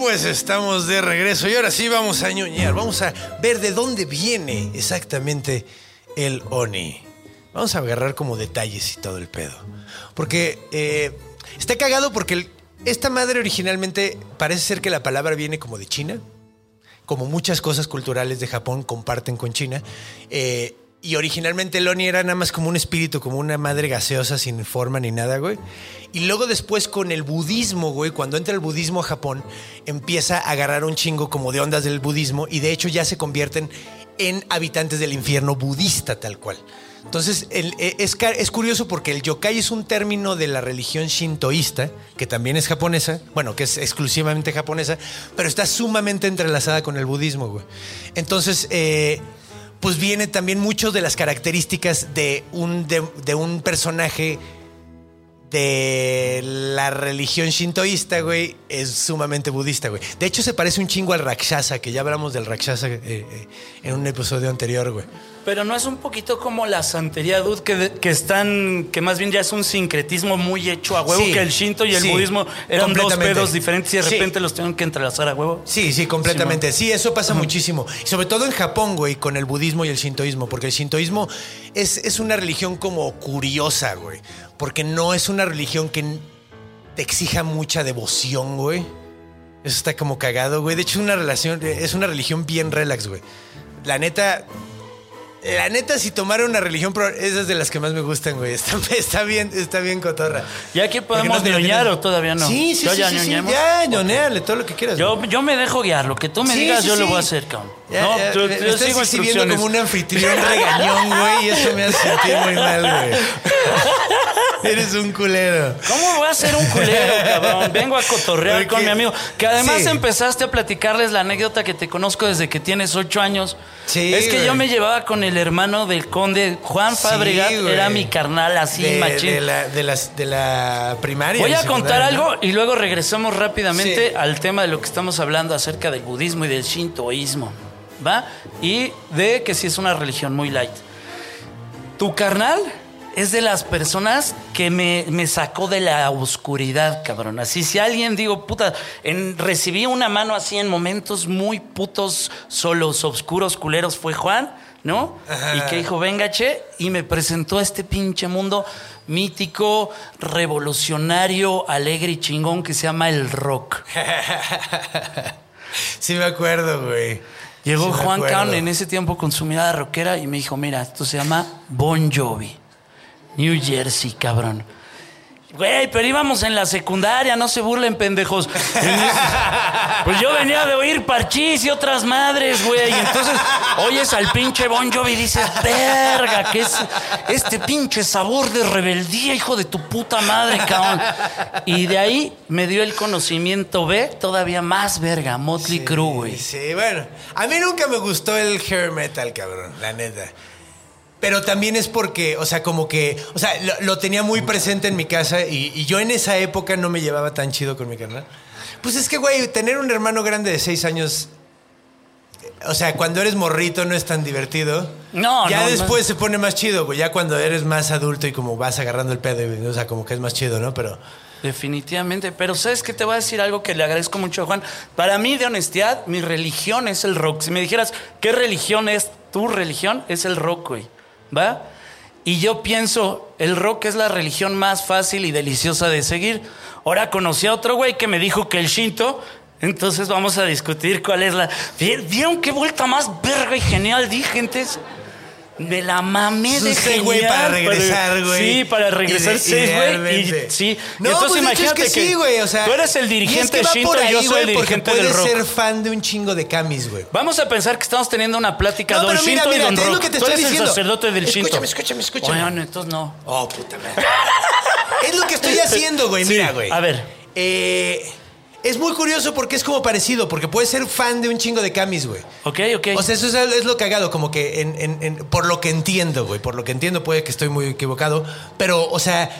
Pues estamos de regreso y ahora sí vamos a ñoñar, vamos a ver de dónde viene exactamente el Oni. Vamos a agarrar como detalles y todo el pedo. Porque eh, está cagado porque esta madre originalmente parece ser que la palabra viene como de China, como muchas cosas culturales de Japón comparten con China. Eh, Y originalmente el Oni era nada más como un espíritu, como una madre gaseosa sin forma ni nada, güey. Y luego después con el budismo, güey, cuando entra el budismo a Japón, empieza a agarrar un chingo como de ondas del budismo y de hecho ya se convierten en habitantes del infierno budista tal cual. Entonces, e- es, es curioso porque el yokai es un término de la religión shintoísta, que también es japonesa, bueno, que es exclusivamente japonesa, pero está sumamente entrelazada con el budismo, güey. Entonces, eh, pues viene también mucho de las características de un, de, un personaje de la religión shintoísta, güey, es sumamente budista, güey. De hecho, se parece un chingo al Rakshasa, que ya hablamos del Rakshasa eh, eh, en un episodio anterior, güey. Pero no es un poquito como la santería, dude, que, que están, que más bien ya es un sincretismo muy hecho a huevo, Sí, que el shinto y el sí, budismo eran dos pedos diferentes y de Sí. repente los tienen que entrelazar a huevo. Sí, sí, completamente. Sí, eso pasa muchísimo. Y sobre todo en Japón, güey, con el budismo y el shintoísmo. Porque el shintoísmo es, es una religión como curiosa, güey. Porque no es una religión que te exija mucha devoción, güey. Eso está como cagado, güey. De hecho, es una relación, es una religión bien relax, güey. La neta. La neta, si tomara una religión, esas de las que más me gustan, güey. Está, está bien, está bien cotorra. ¿Ya aquí podemos no ñoñar o todavía no? Sí, sí, ¿Yo sí, ya sí? Ya, ñoneale, todo lo que quieras. Yo, yo me dejo guiar, lo que tú me Sí, digas yo lo voy a hacer, cabrón. Ya, no, ya, me, yo me estás sigo exhibiendo como un anfitrión regañón, güey, y eso me hace sentir muy mal, güey. Eres un culero. ¿Cómo voy a ser un culero, cabrón? Vengo a cotorrear Porque- con mi amigo. Que además Sí. empezaste a platicarles la anécdota que te conozco desde que tienes ocho años. Sí, Es que güey. yo me llevaba con el hermano del conde, Juan Fabregat, era mi carnal así, de, machín. de la, de, las- de la primaria. Voy a contar algo y luego regresamos rápidamente Sí. al tema de lo que estamos hablando acerca del budismo y del shintoísmo, ¿va? Y de que sí es una religión muy light. Tu carnal es de las personas que me, me sacó de la oscuridad, cabrón. Así, si alguien digo, puta, en, recibí una mano así en momentos muy putos, solos, oscuros, culeros, fue Juan, ¿no? Ajá. Y que dijo, venga, che, y me presentó a este pinche mundo mítico, revolucionario, alegre y chingón que se llama el rock. Sí me acuerdo, güey. Llegó Sí Juan. Kahn en ese tiempo con su mirada rockera y me dijo, mira, esto se llama Bon Jovi. New Jersey, cabrón. Güey, pero íbamos en la secundaria, no se burlen, pendejos. Pues yo venía de oír parchís y otras madres, güey. Y entonces oyes al pinche Bon Jovi y dices, verga, que es este pinche sabor de rebeldía, hijo de tu puta madre, cabrón. Y de ahí me dio el conocimiento B, todavía más verga, Motley Crue, güey. Sí, bueno. A mí nunca me gustó el hair metal, cabrón, la neta. Pero también es porque, o sea, como que, o sea, lo, lo tenía muy presente en mi casa y, y yo en esa época no me llevaba tan chido con mi carnal. Pues es que, güey, tener un hermano grande de seis años, o sea, cuando eres morrito no es tan divertido. No, Ya no, después se pone más chido, güey, ya cuando eres más adulto y como vas agarrando el pedo, y, o sea, como que es más chido, ¿no? Pero... Definitivamente, pero sabes que te voy a decir algo que le agradezco mucho a Juan. Para mí, de honestidad, mi religión es el rock. Si me dijeras, ¿qué religión es tu religión? Es el rock, güey. ¿Va? Y yo pienso, el rock es la religión más fácil y deliciosa de seguir. Ahora conocí a otro güey que me dijo que el Shinto. Entonces vamos a discutir cuál es la. ¿Vi- ¿Vieron qué vuelta más verga y genial di, gentes? Me la mamé de genial. güey, para regresar, güey. Sí, para regresar seis, güey. Y sí. No, entonces pues de hecho es imagínate que sí, güey. O sea, tú eres el y es dirigente que Shinto por y yo ahí, soy el güey, porque dirigente del rock. ser fan de un chingo de camis, güey. Vamos a pensar que estamos teniendo una plática No, Don pero mira, Shinto mira, y Don es Rock. lo que te Tú estoy eres diciendo. el sacerdote del Shinto. Escúchame, escúchame, escúchame. Bueno, entonces no. Oh, puta madre. es lo que estoy haciendo, güey. Sí, Mira, güey. a ver. Eh, es muy curioso porque es como parecido, porque puedes ser fan de un chingo de camis, güey. Ok, ok. O sea, eso es, es lo cagado, como que en- en- en- por lo que entiendo, güey, por lo que entiendo puede que estoy muy equivocado, pero, o sea,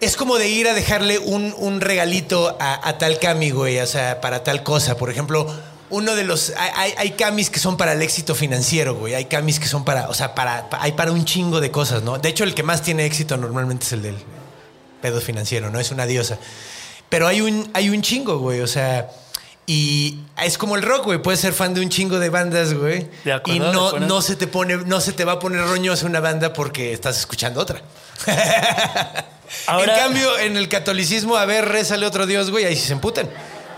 es como de ir a dejarle un, un regalito a, a tal cami, güey, o sea, para tal cosa. Por ejemplo, uno de los... Hay, hay- camis que son para el éxito financiero, güey, hay camis que son para, o sea, para, pa- hay para un chingo de cosas, ¿no? De hecho, el que más tiene éxito normalmente es el del pedo financiero, ¿no? Es una diosa. Pero hay un, hay un chingo, güey, o sea... Y es como el rock, güey. Puedes ser fan de un chingo de bandas, güey. De acuerdo, y no, no se te pone, no se te va a poner roñosa una banda porque estás escuchando otra. Ahora- en cambio, en el catolicismo, a ver, rézale otro Dios, güey, ahí sí se emputan.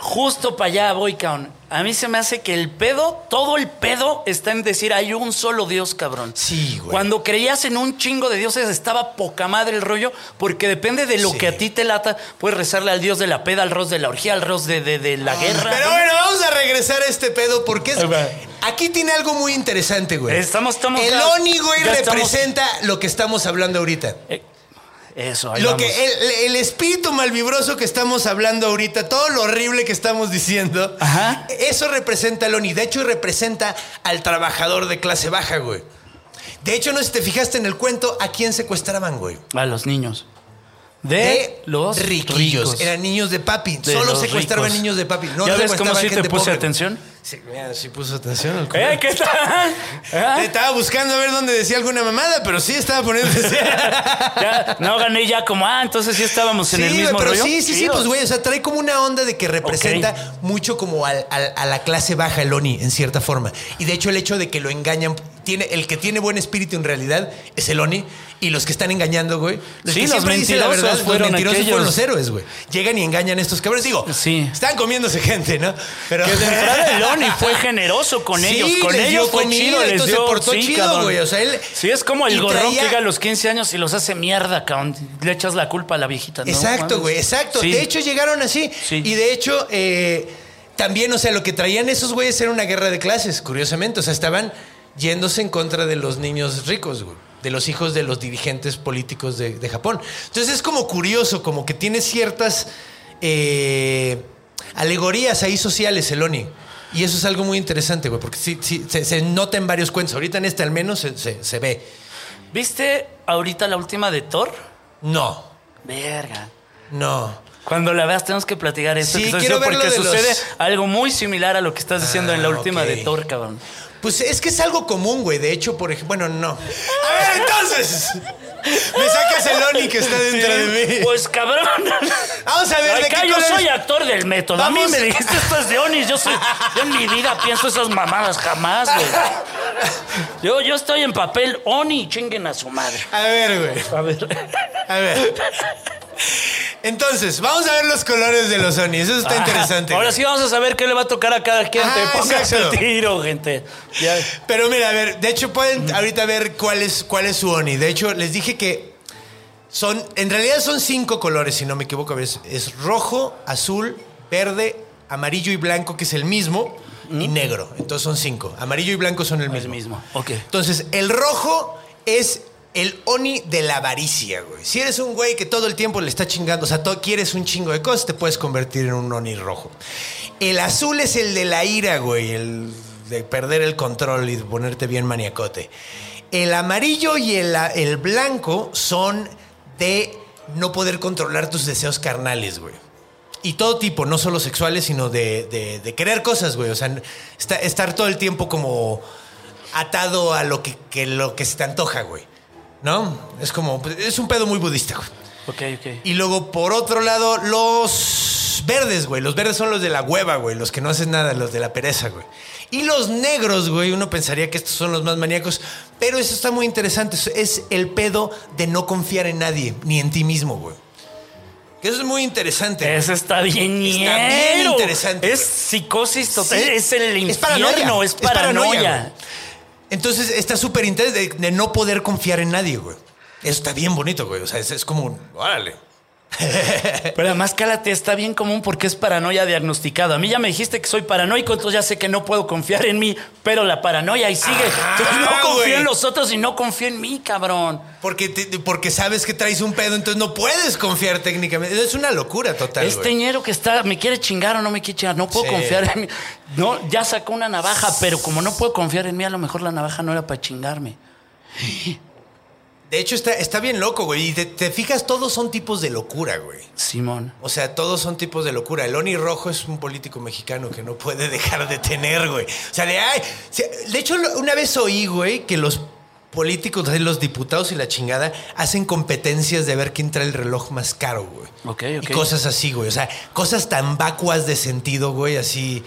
Justo para allá voy, cabrón. A mí se me hace que el pedo, todo el pedo está en decir hay un solo Dios, cabrón. Sí, güey. Cuando creías en un chingo de dioses estaba poca madre el rollo, porque depende de lo Sí. que a ti te lata. Puedes rezarle al Dios de la peda, al Dios de la orgía, al Dios de, de- de la guerra. Pero bueno, vamos a regresar a este pedo porque es- aquí tiene algo muy interesante, güey. Estamos- estamos el ya- Oni, güey, estamos- representa lo que estamos hablando ahorita. Eh, Eso, ahí Lo vamos. que el, el espíritu malvibroso que estamos hablando ahorita, todo lo horrible que estamos diciendo, Ajá. eso representa al Oni. De hecho, representa al trabajador de clase baja, güey. De hecho, no sé si te fijaste en el cuento, ¿a quién secuestraban, güey? A los niños. De, De los riquillos. ricos. Eran niños de papi. De Solo secuestraban ricos. niños de papi. No ¿Ya ves cómo sí te puse pobre. atención? Sí, mira, sí puso atención. culero. ¿Eh? ¿Qué tal? ¿Ah? Estaba buscando a ver dónde decía alguna mamada, pero sí estaba poniendo. Ya, no gané ya como, ah, entonces sí estábamos en Sí, el mismo pero rollo. sí, sí, sí, Chido. pues güey, o sea, trae como una onda de que representa mucho como al- al- a la clase baja el Oni, en cierta forma. Y de hecho el hecho de que lo engañan, tiene, el que tiene buen espíritu en realidad es el Oni, y los que están engañando, güey, los Sí, que los la mentirosos verdad, los fueron mentirosos fueron aquellos. los héroes, güey. Llegan y engañan a estos cabrones. Digo, Sí. están comiéndose gente, ¿no? Pero Que el Oni fue generoso con Sí, ellos. Con les ellos dio fue comida, chido, les entonces dio se portó sí, chido, güey, o sea, él- Sí, es como el gorrón traía- que llega a los 15 años y los hace mierda, cabrón. Le echas la culpa a la viejita, ¿no? Exacto, güey, exacto. De hecho, llegaron así. Sí. Y de hecho, eh, también, o sea, lo que traían esos güeyes era una guerra de clases, curiosamente. O sea, estaban yéndose en contra de los niños ricos, güey. De los hijos de los dirigentes políticos de, de Japón. Entonces es como curioso, como que tiene ciertas eh, alegorías ahí sociales, el Oni. Y eso es algo muy interesante, güey, porque sí, sí, se, se nota en varios cuentos. Ahorita en este al menos se, se- se ve. ¿Viste ahorita la última de Thor? No, Verga. no. Cuando la veas tenemos que platicar esto. Sí, que quiero porque de sucede los- algo muy similar a lo que estás diciendo en la Ah, última de Thor, cabrón. Pues es que es algo común, güey. De hecho, por ejemplo, bueno, no. A ver, entonces. Me sacas el Oni que está dentro de mí. Pues cabrón. Vamos a ver de Acá qué yo soy actor del método. A mí Vamos. me dijiste esto es de. Yo, soy, yo en mi vida pienso esas mamadas jamás, güey. Yo, yo estoy en papel Oni, chinguen a su madre. A ver, güey. A ver. A ver. Entonces, vamos a ver los colores de los Onis. Eso está interesante. Ahora güey. sí vamos a saber qué le va a tocar a cada quien. Ah, exacto. el tiro, gente. Ya. Pero mira, a ver, de hecho pueden ahorita ver cuál es, cuál es su Oni. De hecho, les dije que son, en realidad son cinco colores, si no me equivoco. A ver, es, es rojo, azul, verde, amarillo y blanco, que es el mismo, y negro. Entonces son cinco. Amarillo y blanco son el mismo. El mismo. Ok. Entonces, el rojo es el Oni de la avaricia, güey. Si eres un güey que todo el tiempo le está chingando, o sea, todo, quieres un chingo de cosas, te puedes convertir en un Oni rojo. El azul es el de la ira, güey, el de perder el control y ponerte bien maniacote. El amarillo y el, el blanco son de no poder controlar tus deseos carnales, güey. Y todo tipo, no solo sexuales, sino de, de- querer cosas, güey. O sea, esta- estar todo el tiempo como atado a lo que, que lo que se te antoja, güey. ¿No? Es como, es un pedo muy budista, güey. Ok, ok. Y luego, por otro lado, los verdes, güey. Los verdes son los de la hueva, güey. Los que no hacen nada, los de la pereza, güey. Y los negros, güey. Uno pensaría que estos son los más maníacos. Pero eso está muy interesante. Es- Es el pedo de no confiar en nadie, ni en ti mismo, güey. Que eso es muy interesante. Eso está bien Está bien interesante, Es psicosis total. Sí. Es el Es infierno. paranoia. Es Es paranoia, paranoia. güey. Entonces está súper de, de no poder confiar en nadie, güey. Eso está bien bonito, güey. O sea, es, es como, órale. Pero además, cálate, está bien común porque es paranoia diagnosticada. A mí ya me dijiste que soy paranoico, entonces ya sé que no puedo confiar en mí, pero la paranoia ahí sigue. Ajá, entonces no confío güey. en los otros y no confío en mí, cabrón. Porque, te- porque sabes que traes un pedo, entonces no puedes confiar técnicamente. Es una locura total. este ñero que está, me quiere chingar o no me quiere chingar, no puedo Sí. confiar en mí. No, ya sacó una navaja, pero como no puedo confiar en mí, a lo mejor la navaja no era para chingarme. De hecho, está, está bien loco, güey. Y te, te fijas, todos son tipos de locura, güey. Simón. O sea, todos son tipos de locura. El Oni Rojo es un político mexicano que no puede dejar de tener, güey. O sea, de ay. de hecho, una vez oí, güey, que los políticos, los diputados y la chingada, hacen competencias de ver quién trae el reloj más caro, güey. Ok, ok. Y cosas así, güey. O sea, cosas tan vacuas de sentido, güey, así.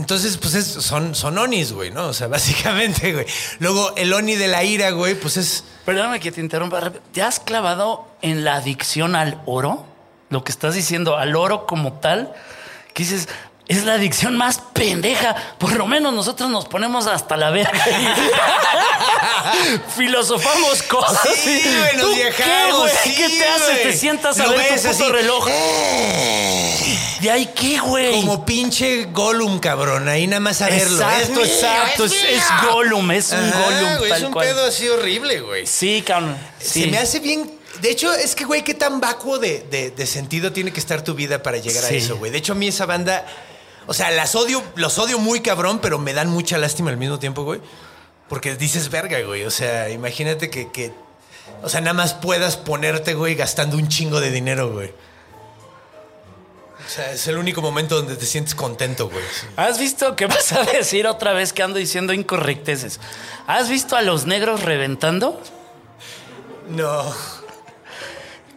Entonces, pues es- son, son onis, güey, ¿no? O sea, básicamente, güey. Luego, el oni de la ira, güey, pues es. Perdóname que te interrumpa. ¿Te has clavado en la adicción al oro? Lo que estás diciendo, al oro como tal. que dices, es la adicción más pendeja. Por lo menos nosotros nos ponemos hasta la verga. Filosofamos cosas. Sí, güey, nos ¿Tú viajamos, ¿Qué, güey? sí, ¿Qué te hace? Te sientas a Lo ver ves tu puto reloj. ¿De ahí qué, güey? Como pinche Gollum, cabrón. Ahí nada más a verlo. Exacto, Es mío, exacto. Es, mío. es Gollum, es un Gollum güey, tal es un cual. pedo así horrible, güey. Sí, cabrón. Sí. Se me hace bien. De hecho, es que, güey, qué tan vacuo de, de- de sentido tiene que estar tu vida para llegar a eso, güey. De hecho, a mí esa banda. O sea, las odio, los odio muy cabrón, pero me dan mucha lástima al mismo tiempo, güey. Porque dices verga, güey. O sea, imagínate que, que- O sea, nada más puedas ponerte, güey, gastando un chingo de dinero, güey. O sea, es el único momento donde te sientes contento, güey. Sí. ¿Has visto que vas a decir otra vez que ando diciendo incorrecteces? ¿Has visto a los negros reventando? No.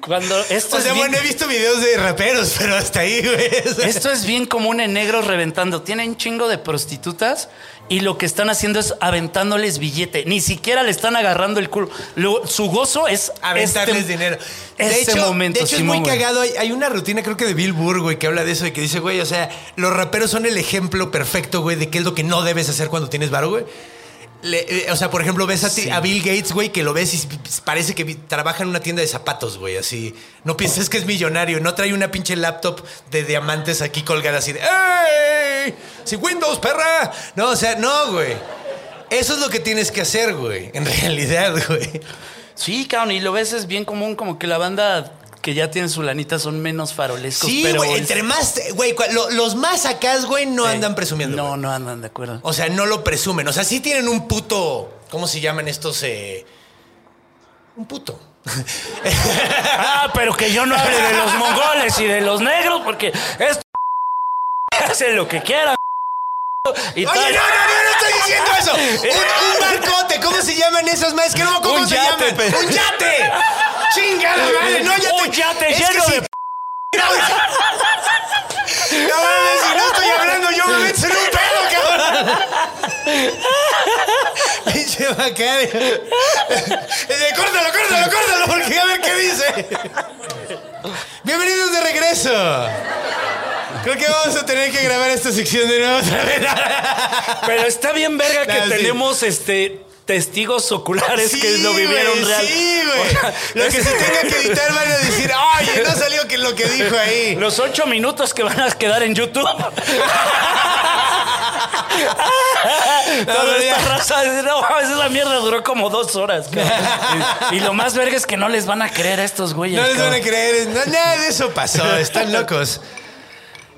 Cuando esto O es sea, bien- bueno, he visto videos de raperos, pero hasta ahí, güey. Esto es bien común en negros reventando. Tienen chingo de prostitutas y lo que están haciendo es aventándoles billete. Ni siquiera le están agarrando el culo. Lo- su gozo es aventarles este- dinero. De Este hecho, momento, de hecho es muy güey. cagado. Hay, hay una rutina, creo que de Bill Burr, güey, que habla de eso y que dice, güey, o sea, los raperos son el ejemplo perfecto, güey, de qué es lo que no debes hacer cuando tienes varo, güey. Le- eh, o sea, por ejemplo, ves a, ti- Sí. a Bill Gates, güey, que lo ves y parece que trabaja en una tienda de zapatos, güey, así. No piensas que es millonario, no trae una pinche laptop de diamantes aquí colgada así de ¡Ey! ¡Sin Windows, perra! No, o sea, no, güey. Eso es lo que tienes que hacer, güey, en realidad, güey. Sí, cabrón, y lo ves es bien común como que la banda que ya tiene su lanita son menos farolescos. Sí, pero güey, es- entre más, güey, lo- los más acá, güey, no Sí. andan presumiendo. No, güey. no andan de acuerdo. O sea, no lo presumen. O sea, sí tienen un puto, ¿cómo se llaman estos? eh? Un puto. Ah, pero que yo no hable de los mongoles y de los negros porque es hacen lo que quieran. Y Oye, no, no, tal. no, no estoy diciendo eso. Un, un barcote, ¿cómo se llaman esos más? No, ¿cómo Un se yate, llaman? pe- ¡Un yate! ¡Chingada madre! No, yate. Un yate Es que lleno de No, mames, si no estoy hablando yo me meto en un pedo, cabrón. Pinche Macario. Dice, Córtalo, córtalo, córtalo, porque a ver qué dice. Bienvenidos de regreso. Creo que vamos a tener que grabar esta sección de nuevo otra vez. Pero está bien verga que No, sí. tenemos este testigos oculares que lo vivieron güey, real. Sí, O güey. sea, Lo que se tenga que editar van a decir, oye, no salió que lo que dijo ahí. Los ocho minutos que van a quedar en YouTube. Toda esta raza esa mierda duró como dos horas. cabrón". y, y lo más verga es que no les van a creer a estos güeyes. No les van a creer. No, nada de eso pasó. Están locos.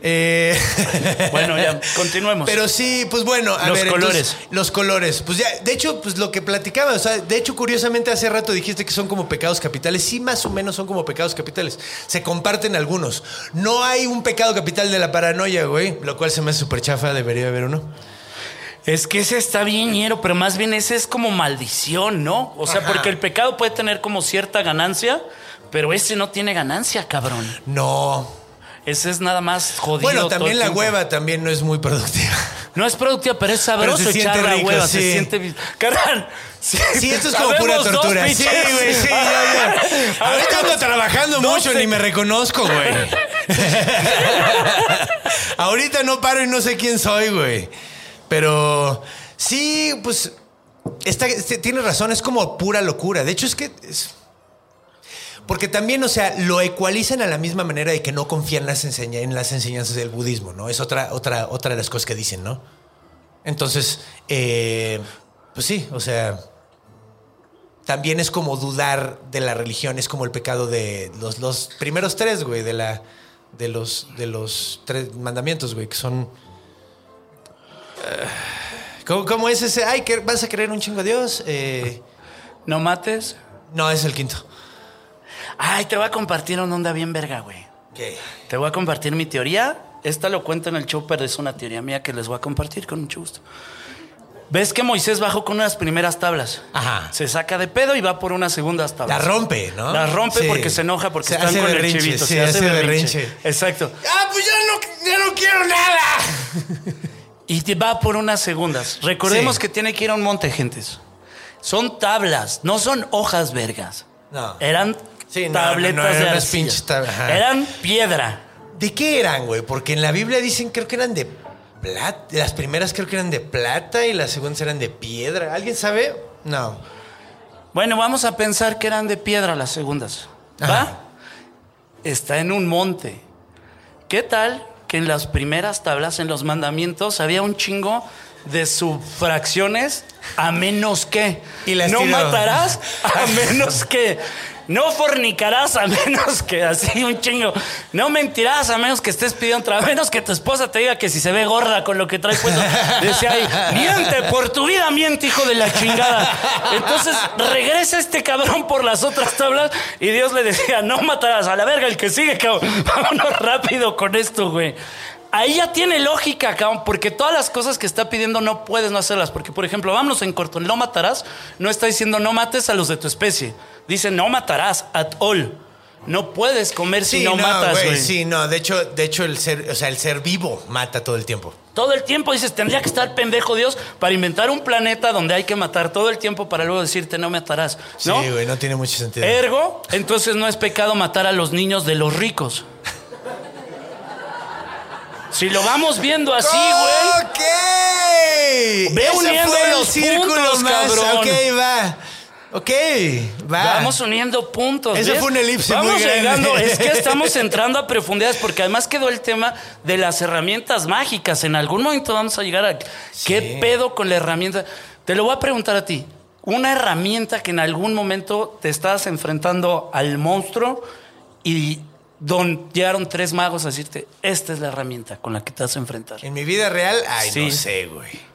Eh, Bueno, ya, continuemos. Pero sí, pues bueno, a Los ver, colores. entonces, los colores. Pues ya, de hecho, pues lo que platicaba, o sea, de hecho, curiosamente hace rato dijiste que son como pecados capitales. Sí, más o menos son como pecados capitales. Se comparten algunos. No hay un pecado capital de la paranoia, güey, lo cual se me hace súper chafa, debería haber uno. Es que ese está bien ñero, pero más bien ese es como maldición, ¿no? O sea, Ajá. porque el pecado puede tener como cierta ganancia, pero ese no tiene ganancia, cabrón. No. Ese es nada más jodido. Bueno, también la tiempo. hueva también no es muy productiva. No es productiva, pero es sabroso Pero se echar la rico, hueva. sí. Se siente. Carnal. Sí, Sí, esto es como pura Habemos dos tortura. Sí, güey, sí, ya, ya. Ahorita ando trabajando mucho, pe- ni me reconozco, güey. Ahorita no paro y no sé quién soy, güey. Pero sí, pues está, este, tiene razón, es como pura locura. De hecho, es que es- porque también, o sea, lo ecualizan a la misma manera de que no confían en las, enseña- en las enseñanzas del budismo, ¿no? Es otra, otra, otra de las cosas que dicen, ¿no? Entonces, eh, pues sí, o sea, también es como dudar de la religión, es como el pecado de los, los primeros tres, güey, de la de los de los tres mandamientos, güey, que son eh, ¿cómo, cómo es ese? Ay, que vas a creer un chingo a Dios. Eh, No mates. no, es el quinto. Ay, te voy a compartir una onda bien verga, güey. ¿Qué? Te voy a compartir mi teoría. Esta lo cuento en el show, pero es una teoría mía que les voy a compartir con mucho gusto. ¿Ves que Moisés bajó con unas primeras tablas? Ajá. Se saca de pedo y va por unas segundas La tablas. rompe, ¿no? La rompe Sí. porque se enoja porque Se están hace con berrinche, el chivito. sí, se hace hace berrinche. berrinche. Exacto. Ah, pues ya no, ya no quiero nada. Y te va por unas segundas. Recordemos Sí. que tiene que ir a un monte, gentes. Son tablas, no son hojas vergas. No. Eran Sí, no, tabletas no, no, eran de unas arcilla. pinches tab- ajá. Eran piedra. ¿De qué eran, güey? Porque en la Biblia dicen, creo que eran de plata. Las primeras creo que eran de plata y las segundas eran de piedra. ¿Alguien sabe? No. Bueno, vamos a pensar que eran de piedra las segundas. ¿Va? Ajá. Está en un monte. ¿Qué tal que en las primeras tablas, en los mandamientos, había un chingo de subfracciones a menos que? Y las no tiró. matarás a menos que. No fornicarás a menos que así un chingo. No mentirás a menos que estés pidiendo trabajo. A menos que tu esposa te diga que si se ve gorda con lo que trae puesto. Decía ahí, miente por tu vida, miente, hijo de la chingada. Entonces regresa este cabrón por las otras tablas y Dios le decía, no matarás a la verga el que sigue, cabrón. Vámonos rápido con esto, güey. Ahí ya tiene lógica, cabrón, porque todas las cosas que está pidiendo no puedes no hacerlas. Porque, por ejemplo, vámonos en corto, no matarás, no está diciendo no mates a los de tu especie. Dice no matarás at all. No puedes comer si no, matas, güey. Sí, no. De hecho, de hecho el ser, o sea, el ser vivo mata todo el tiempo. Todo el tiempo dices, tendría que estar pendejo Dios para inventar un planeta donde hay que matar todo el tiempo para luego decirte no matarás. ¿no? Sí, güey, no tiene mucho sentido. Ergo, entonces no es pecado matar a los niños de los ricos. Si lo vamos viendo así, güey. ¡Ok! Ve Ese uniendo fue el los puntos, más. cabrón. Ok, va. Ok, va. Vamos uniendo puntos. ¿ves? fue un elipse Vamos muy grande. llegando. Es que estamos entrando a profundidades porque además quedó el tema de las herramientas mágicas. En algún momento vamos a llegar a qué pedo con la herramienta. Te lo voy a preguntar a ti. Una herramienta que en algún momento te estás enfrentando al monstruo y don, llegaron tres magos a decirte, esta es la herramienta con la que te vas a enfrentar. En mi vida real, ay, Sí. no sé, güey.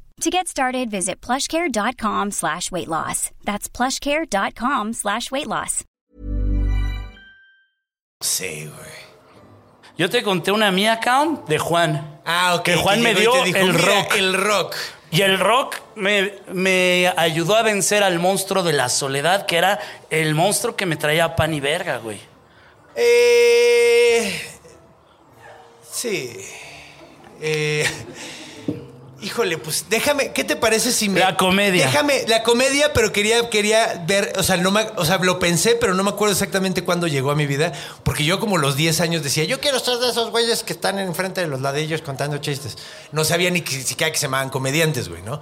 To get started, visit plushcare.com slash weight loss. That's plushcare.com slash weight loss. Sé, güey. Yo te conté una mía, Count, de Juan. Ah, ok. Que Juan me llegó dio dijo, el "Mira, rock". El rock. Y el rock me, me ayudó a vencer al monstruo de la soledad, que era el monstruo que me traía pan y verga, güey. Eh, sí. Eh, híjole, pues déjame, ¿qué te parece si me... La comedia. Déjame, la comedia, pero quería, quería ver, o sea, no me, o sea, lo pensé, pero no me acuerdo exactamente cuándo llegó a mi vida, porque yo como los 10 años decía, yo quiero ser de esos güeyes que están enfrente de los ladrillos contando chistes. No sabía ni que, siquiera que se llamaban comediantes, güey, ¿no?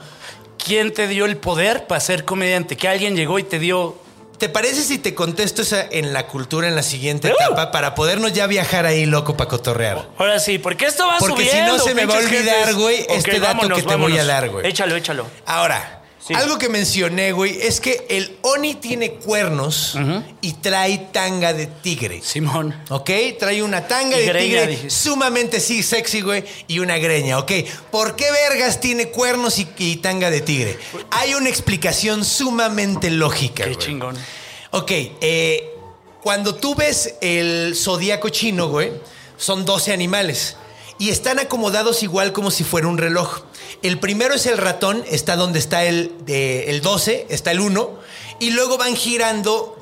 ¿Quién te dio el poder para ser comediante? Que alguien llegó y te dio... ¿Te parece si te contesto esa en la cultura en la siguiente Uh. etapa para podernos ya viajar ahí loco para cotorrear? Ahora sí, porque esto va Porque si subiendo. no se me va a olvidar, güey, Ok, este dato que te voy a dar, güey. Échalo, échalo. Ahora, Sí. algo que mencioné, güey, es que el Oni tiene cuernos y trae tanga de tigre. Simón. ¿Ok? Trae una tanga Y de greña, tigre sumamente sí sexy, güey, y una greña, ¿ok? ¿Por qué vergas tiene cuernos y, y tanga de tigre? Hay una explicación sumamente lógica, Qué güey. chingón. Ok, eh, cuando tú ves el zodíaco chino, güey, son 12 animales y están acomodados igual como si fuera un reloj. El primero es el ratón, está donde está el, eh, el 12, está el 1, y luego van girando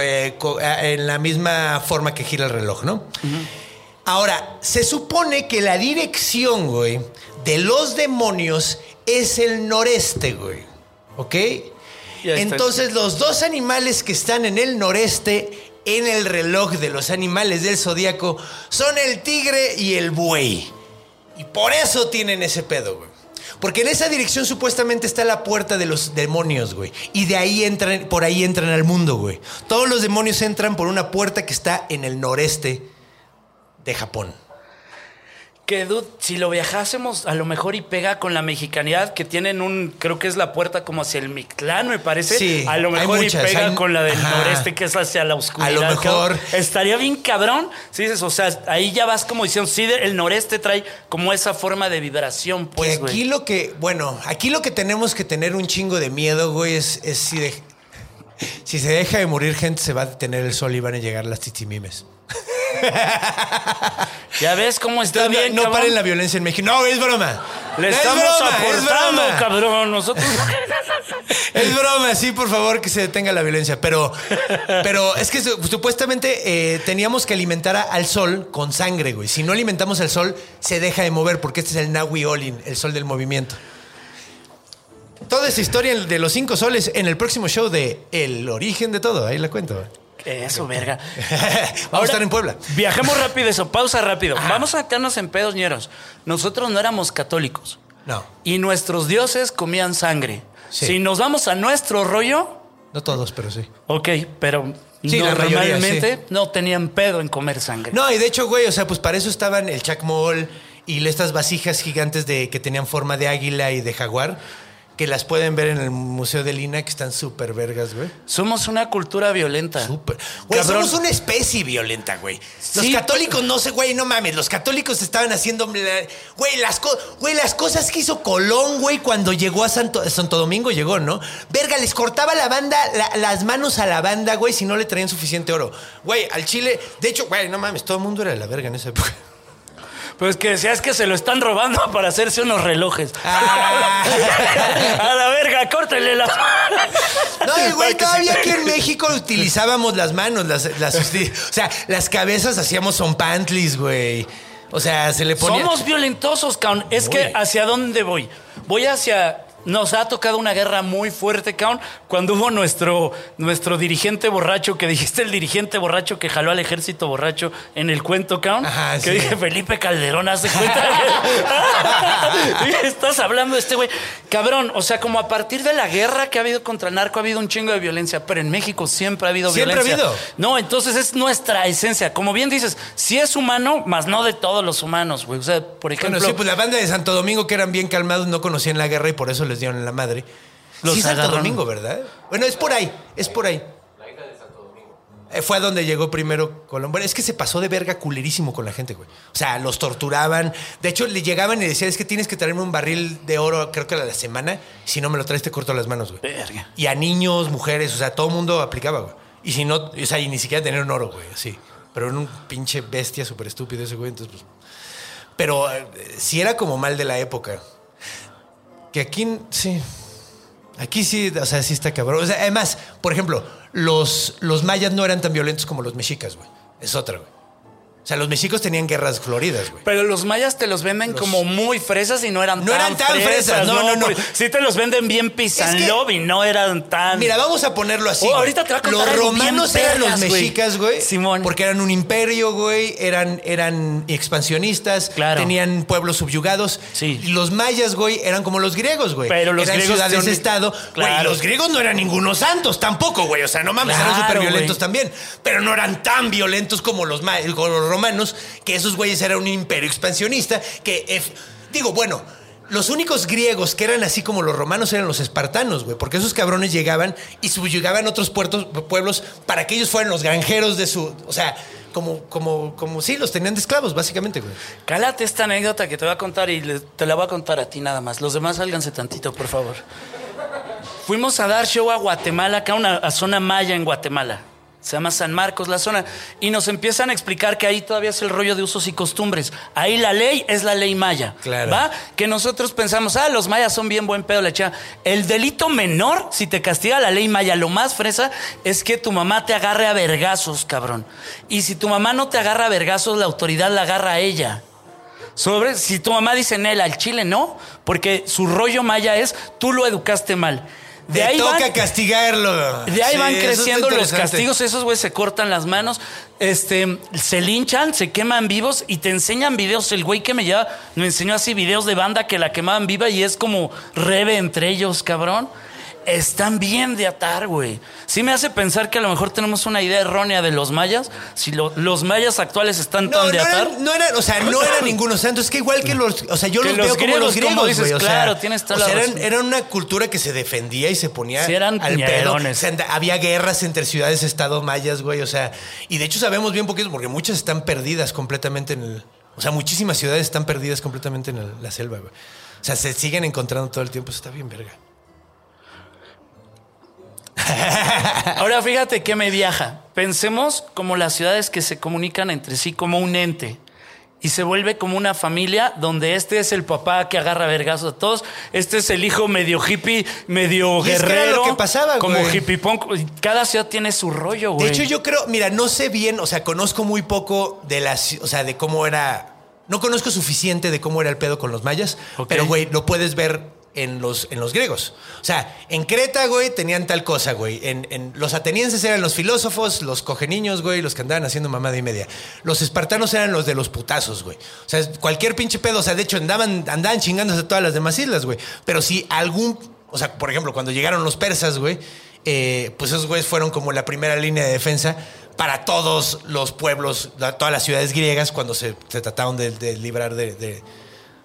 eh, eh, en la misma forma que gira el reloj, ¿no? Ahora, se supone que la dirección, güey, de los demonios es el noreste, güey. ¿Ok? Entonces, los dos animales que están en el noreste, en el reloj de los animales del zodiaco, son el tigre y el buey. Y por eso tienen ese pedo, güey. Porque en esa dirección supuestamente está la puerta de los demonios, güey. Y de ahí entran, por ahí entran al mundo, güey. Todos los demonios entran por una puerta que está en el noreste de Japón. Que dude, si lo viajásemos a lo mejor y pega con la mexicanidad que tienen un, creo que es la puerta como hacia el Mictlán, me parece. Sí, a lo mejor muchas, y pega hay- con la del Ajá. noreste que es hacia la oscuridad. A lo mejor. cabrón. Estaría bien cabrón. Si dices, o sea, ahí ya vas como diciendo, sí, el noreste trae como esa forma de vibración, Que pues, aquí güey. lo que, bueno, aquí lo que tenemos que tener un chingo de miedo, güey, es, es si, de- si se deja de morir gente, se va a detener el sol y van a llegar las titimimes. Ya ves cómo está Entonces, bien, no, paren la violencia en México. No, es broma. Le Es estamos es aportando, broma. cabrón. Nosotros. Es broma, sí, por favor, que se detenga la violencia. Pero, pero es que su- supuestamente eh, teníamos que alimentar a- al sol con sangre, güey. Si no alimentamos al sol, se deja de mover, porque este es el Nahui Olin, el sol del movimiento. Toda esa historia de los cinco soles en el próximo show de El origen de todo. Ahí la cuento. Eso, verga. Vamos a estar en Puebla. Viajemos rápido eso, pausa rápido. Vamos a meternos en pedos ñeros. Nosotros no éramos católicos. No, Y nuestros dioses comían sangre. Sí. Si nos vamos a nuestro rollo, no todos, pero sí. ok, pero Sí, la mayoría, normalmente sí. no tenían pedo en comer sangre. No, y de hecho, güey, o sea, pues para eso estaban el chacmol y estas vasijas gigantes de que tenían forma de águila y de jaguar, que las pueden ver en el Museo de Lina, que están súper vergas, güey. Somos una cultura violenta. Súper. Güey, Cabrón. somos una especie violenta, güey. Los Sí, católicos, no sé, güey, no mames. Los católicos estaban haciendo. Güey, las, co- güey, las cosas que hizo Colón, güey, cuando llegó a Santo, Santo Domingo, llegó, ¿no? Verga, les cortaba la banda, la- las manos a la banda, güey, si no le traían suficiente oro. Güey, al Chile. De hecho, güey, no mames, todo el mundo era de la verga en esa época. Pues que decías que se lo están robando para hacerse unos relojes. Ah. a la verga, córtale la. No, y güey, todavía aquí en México utilizábamos las manos, las, las- o sea, las cabezas hacíamos son pantlis, güey. O sea, se le ponía. Somos violentosos, cabrón. Es que hacia dónde voy. Voy hacia. Nos ha tocado una guerra muy fuerte, cabrón. Cuando hubo nuestro, nuestro dirigente borracho, que dijiste el dirigente borracho que jaló al ejército borracho en el cuento, cabrón. Ajá, que sí. dije Felipe Calderón, hace cuenta. Estás hablando de este güey. Cabrón, o sea, como a partir de la guerra que ha habido contra el narco, ha habido un chingo de violencia, pero en México siempre ha habido Siempre ha violencia. habido. No, entonces es nuestra esencia. Como bien dices, sí es humano, más no de todos los humanos, güey. O sea, por ejemplo. Bueno, sí, pues la banda de Santo Domingo, que eran bien calmados, no conocían la guerra y por eso les dieron en la madre. Los sí, Santo. Domingo, ¿verdad? Bueno, es por ahí, es por ahí. Eh, Fue a donde llegó primero Colón. Bueno, es que se pasó de verga culerísimo con la gente, güey. O sea, los torturaban. De hecho, le llegaban y decían, es que tienes que traerme un barril de oro, creo que a la semana. Si no me lo traes, te corto las manos, güey. Verga. Y a niños, mujeres, o sea, todo el mundo aplicaba, güey. Y si no, o sea, y ni siquiera tener un oro, güey, así. Pero era un pinche bestia súper estúpido ese güey, entonces, pues. Pero eh, sí era como mal de la época. Aquí, sí. Aquí sí, o sea, sí está cabrón. O sea, además, por ejemplo, los, los mayas no eran tan violentos como los mexicas, güey. Es otra, güey. O sea, los mexicos tenían guerras floridas, güey. Pero los mayas te los venden como muy fresas y no eran No tan eran tan fresas, no, no, no. porque Sí te los venden bien pisanlov y no eran tan... Mira, vamos a ponerlo así. Oh, güey. ahorita te voy a contar Los romanos bien eran los güey. mexicas, güey. Simón. Porque eran un imperio, güey. Eran, eran expansionistas. Claro. Tenían pueblos subyugados. Sí. Y los mayas, güey, eran como los griegos, güey. Pero los eran griegos ciudades son- estado. Güey, Claro. los griegos no eran ningunos santos tampoco, güey. O sea, no mames, eran súper violentos güey. también. Pero no eran tan violentos como los, como los romanos, que esos güeyes eran un imperio expansionista. Que, digo, bueno. Los únicos griegos que eran así como los romanos eran los espartanos, güey, porque esos cabrones llegaban y subyugaban otros puertos, pueblos para que ellos fueran los granjeros de su, o sea, como, como, como, sí, los tenían de esclavos, básicamente, güey. Cálate esta anécdota que te voy a contar y te la voy a contar a ti nada más. Los demás sálganse tantito, por favor. Fuimos a dar show a Guatemala, acá una a zona maya en Guatemala. Se llama San Marcos la zona. Y nos empiezan a explicar que ahí todavía es el rollo de usos y costumbres. Ahí la ley es la ley maya. Claro. ¿Va? Que nosotros pensamos, ah, los mayas son bien buen pedo, la chava. El delito menor, si te castiga la ley maya, lo más fresa, es que tu mamá te agarre a vergazos, cabrón. Y si tu mamá no te agarra a vergazos, la autoridad la agarra a ella. Sobre, si tu mamá dice Nel al chile, no, porque su rollo maya es tú lo educaste mal. De Te ahí toca van, castigarlo. de ahí Sí, van creciendo los castigos, esos güeyes se cortan las manos, este, se linchan, se queman vivos y te enseñan videos. El güey que me lleva me enseñó así videos de banda que la quemaban viva y es como rebe entre ellos, cabrón. Están bien de atar, güey. Sí me hace pensar que a lo mejor tenemos una idea errónea de los mayas. Si lo- los mayas actuales están No, tan no de atar. eran, no eran, o sea, no eran ningunos santos. Es que igual que los, o sea, yo los, los veo como los griegos, como dices, güey, o sea, claro, tienes toda o la sea, eran, una cultura que se defendía y se ponía Sí, eran al pedo. O sea, había guerras entre ciudades-estado mayas, güey, o sea, y de hecho sabemos bien poquito porque muchas están perdidas completamente en el, o sea, muchísimas ciudades están perdidas completamente en el- la selva, güey. O sea, se siguen encontrando todo el tiempo, eso está bien verga. Ahora fíjate que me viaja. Pensemos como las ciudades que se comunican entre sí como un ente. y se vuelve como una familia donde este es el papá que agarra vergazos a todos, este es el hijo medio hippie, medio Y es que era guerrero, lo que pasaba, como güey. hippie punk. Cada ciudad tiene su rollo, güey. De hecho, yo creo, mira, no sé bien, o sea, conozco muy poco de las, o sea, de cómo era. No conozco suficiente de cómo era el pedo con los mayas, pero güey, lo puedes ver en los, en los griegos. O sea, en Creta, güey, tenían tal cosa, güey. En, en- los atenienses eran los filósofos, los cogeniños, güey, los que andaban haciendo mamada y media. Los espartanos eran los de los putazos, güey. O sea, cualquier pinche pedo, o sea, de hecho andaban, andaban chingándose todas las demás islas, güey. Pero si algún, o sea, por ejemplo, cuando llegaron los persas, güey, eh, pues esos güeyes fueron como la primera línea de defensa para todos los pueblos, todas las ciudades griegas cuando se, se trataron de, de librar de,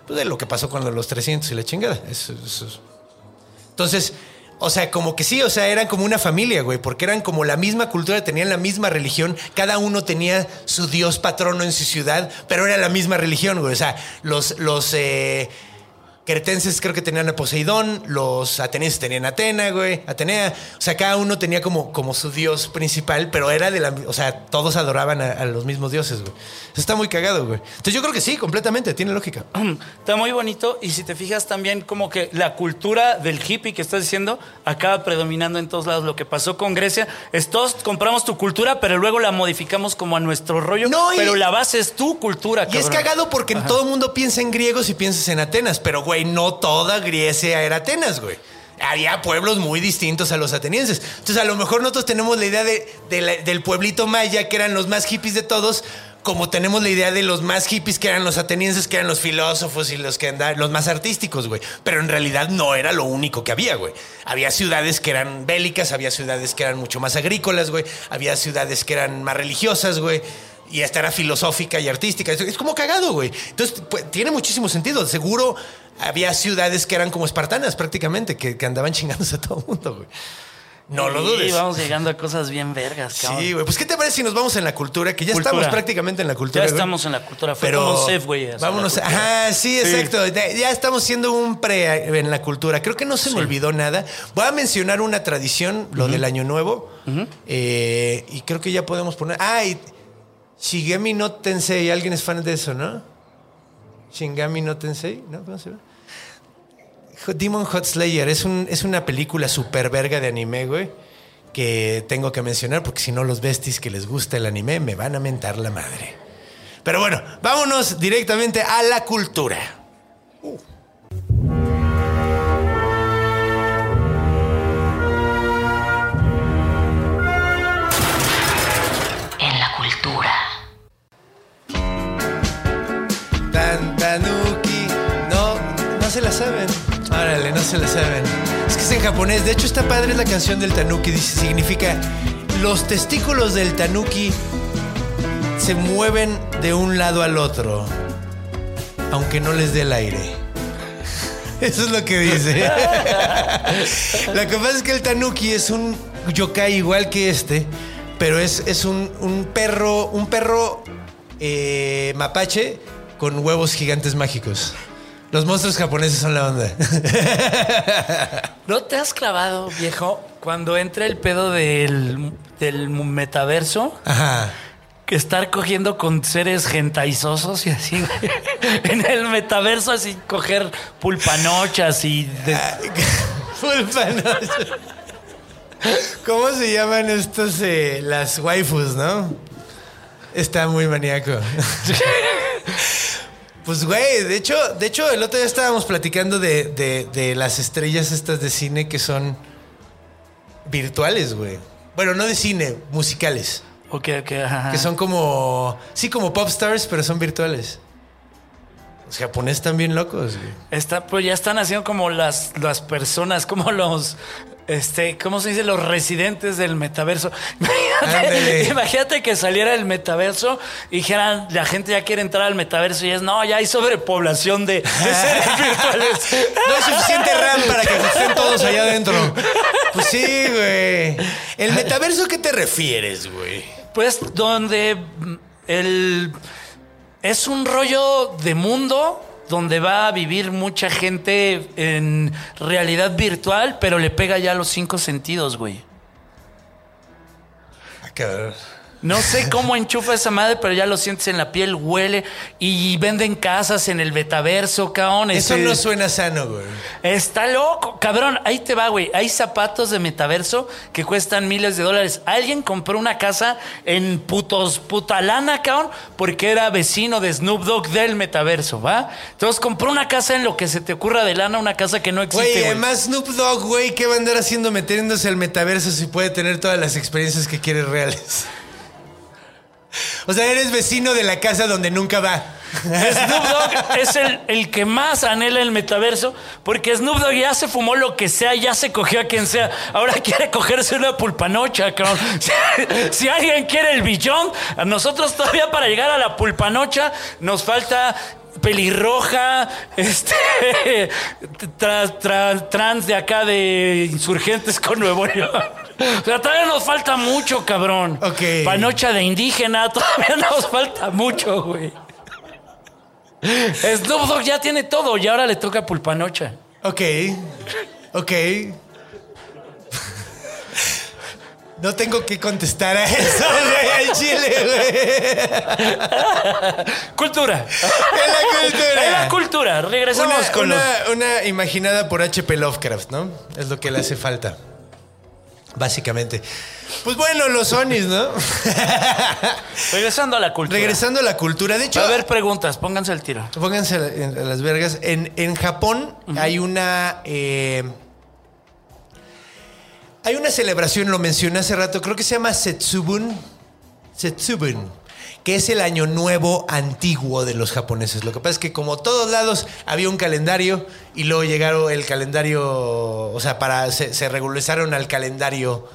pues, de lo que pasó con los 300 y la chingada. Entonces, o sea, como que sí, o sea, eran como una familia, güey, porque eran como la misma cultura, tenían la misma religión, cada uno tenía su dios patrono en su ciudad, pero era la misma religión, güey. O sea, los, los eh, cretenses creo que tenían a Poseidón, los atenienses tenían a Atena, güey, Atenea. O sea, cada uno tenía como, como su dios principal, pero era de la. O sea, todos adoraban a, a los mismos dioses, güey. Eso está muy cagado, güey. Entonces yo creo que sí, completamente, tiene lógica. Está muy bonito y si te fijas también como que la cultura del hippie que estás diciendo acaba predominando en todos lados. Lo que pasó con Grecia es todos compramos tu cultura, pero luego la modificamos como a nuestro rollo. No, y- pero la base es tu cultura, Y es cagado porque todo el mundo piensa en griegos y piensas en Atenas, pero güey, no toda Grecia era Atenas, güey. Había pueblos muy distintos a los atenienses. Entonces, a lo mejor nosotros tenemos la idea de, del pueblito maya, que eran los más hippies de todos, como tenemos la idea de los más hippies, que eran los atenienses, que eran los filósofos y los que andaban, los más artísticos, güey. Pero en realidad no era lo único que había, güey. Había ciudades que eran bélicas, había ciudades que eran mucho más agrícolas, güey. Había ciudades que eran más religiosas, güey. Y esta era filosófica y artística. Es, como cagado, güey. Entonces, pues, tiene muchísimo sentido. Seguro había ciudades que eran como espartanas prácticamente, que, que andaban chingándose a todo el mundo, güey. No lo Sí, dudes. vamos llegando a cosas bien vergas, cabrón. Sí, güey. Pues, ¿qué te parece si nos vamos en la cultura? Que ya Cultura. estamos prácticamente en la cultura. Ya güey. estamos en la cultura. Fue Pero como güey. vámonos. cultura. Ajá, sí, exacto. Ya- Ya estamos siendo un pre en la cultura. Creo que no se me olvidó nada. Voy a mencionar una tradición, lo del Año Nuevo. Eh, y creo que ya podemos poner. Ah, y Shigemi no Tensei. Alguien es fan de eso, ¿no? Shingami no Tensei. ¿No? ¿Cómo se llama? Demon Hot Slayer es, un, es una película super verga de anime, güey. Que tengo que mencionar porque si no, los besties que les gusta el anime me van a mentar la madre. Pero bueno, vámonos directamente a la cultura. En Tan tanuki. No, no se la saben. Árale, no se la saben. Es que es en japonés. De hecho, está padre la canción del tanuki. Dice, significa los testículos del tanuki se mueven de un lado al otro, aunque no les dé el aire. Eso es lo que dice. lo que pasa es que el tanuki es un yokai igual que este, pero es, es un, un perro, un perro eh, mapache con huevos gigantes mágicos. Los monstruos japoneses son la onda. ¿No te has clavado, viejo, cuando entra el pedo del, del metaverso? Ajá. Que estar cogiendo con seres gentaizosos y así, güey. En el metaverso, así, coger pulpanochas y... de- Pulpanos. ¿Cómo se llaman estos, eh, las waifus, no? Está muy maníaco. Pues, güey, de hecho, de hecho, el otro día estábamos platicando de, de- de las estrellas estas de cine que son virtuales, güey. Bueno, no de cine, musicales. Ok, ok, ajá. Que son como, sí, como pop stars, pero son virtuales. Los japoneses están bien locos, güey. Está, pues ya están haciendo como las, las personas, como los, este, ¿cómo se dice? Los residentes del metaverso. Imagínate, que saliera el metaverso y dijeran, la gente ya quiere entrar al metaverso y es, no, ya hay sobrepoblación de, de seres virtuales. No hay suficiente RAM para que estén todos allá adentro. Pues sí, güey. ¿El metaverso qué te refieres, güey? Pues donde el es un rollo de mundo donde va a vivir mucha gente en realidad virtual, pero le pega ya los cinco sentidos, güey. No sé cómo enchufa esa madre, pero ya lo sientes en la piel, huele y venden casas en el metaverso, cabrón. Eso Este- no suena sano, güey. Está loco, cabrón. Ahí te va, güey. Hay zapatos de metaverso que cuestan miles de dólares. Alguien compró una casa en putos, puta lana, cabrón, porque era vecino de Snoop Dogg del metaverso, ¿va? Entonces compró una casa en lo que se te ocurra de lana, una casa que no existe. Güey, güey. además Snoop Dogg, güey, ¿qué va a andar haciendo metiéndose al metaverso si puede tener todas las experiencias que quiere reales? O sea, eres vecino de la casa donde nunca va. Snoop Dogg es el, que más anhela el metaverso, porque Snoop Dogg ya se fumó lo que sea, ya se cogió a quien sea. Ahora quiere cogerse una pulpanocha, cabrón. Si, alguien quiere el billón, a nosotros todavía para llegar a la pulpanocha nos falta pelirroja, este, tra- tra- trans de acá de insurgentes con Nuevo León. O sea, todavía nos falta mucho, cabrón. Ok. Panocha de indígena, todavía nos falta mucho, güey. Snoop Dogg ya tiene todo y ahora le toca pulpanocha. Ok. Ok. No tengo que contestar a eso, güey, al chile, güey. Cultura. En la cultura. En la cultura. Regresamos Una, con los... una imaginada por H.P. Lovecraft, ¿no? Es lo que le hace falta. Básicamente. Pues bueno, los Sonis, ¿no? Regresando a la cultura. Regresando a la cultura. De hecho, Va a haber preguntas, pónganse el tiro. pónganse a las vergas. En, en Japón hay una. eh, hay una celebración, lo mencioné hace rato, creo que se llama Setsubun. Setsubun. Que es el año nuevo antiguo de los japoneses. Lo que pasa es que, como todos lados, había un calendario y luego llegaron el calendario. O sea, para se, se regularizaron al calendario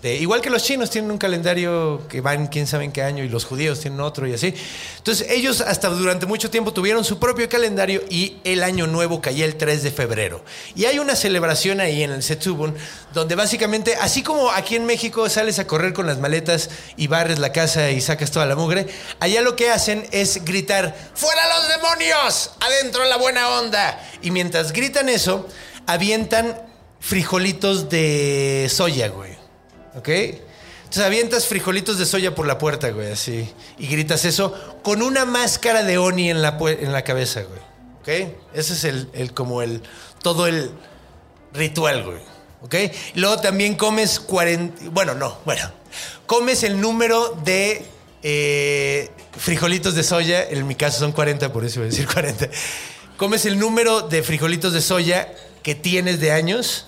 de. Igual que los chinos tienen un calendario que van quién sabe en qué año y los judíos tienen otro y así. Entonces, ellos hasta durante mucho tiempo tuvieron su propio calendario y el año nuevo caía el 3 de febrero. Y hay una celebración ahí en el Setsubun donde básicamente, así como aquí en México sales a correr con las maletas y barres la casa y sacas toda la mugre, allá lo que hacen es gritar, ¡Fuera los demonios! ¡Adentro la buena onda! Y mientras gritan eso, avientan frijolitos de soya, güey. ¿Ok? Entonces avientas frijolitos de soya por la puerta, güey, así. Y gritas eso con una máscara de Oni en la, en la cabeza, güey. ¿Ok? Ese es el, el- como el, todo el ritual, güey. ¿Ok? Y luego también comes 40, bueno, no, bueno. Comes el número de eh, frijolitos de soya, en mi caso son 40, por eso iba a decir 40. Comes el número de frijolitos de soya que tienes de años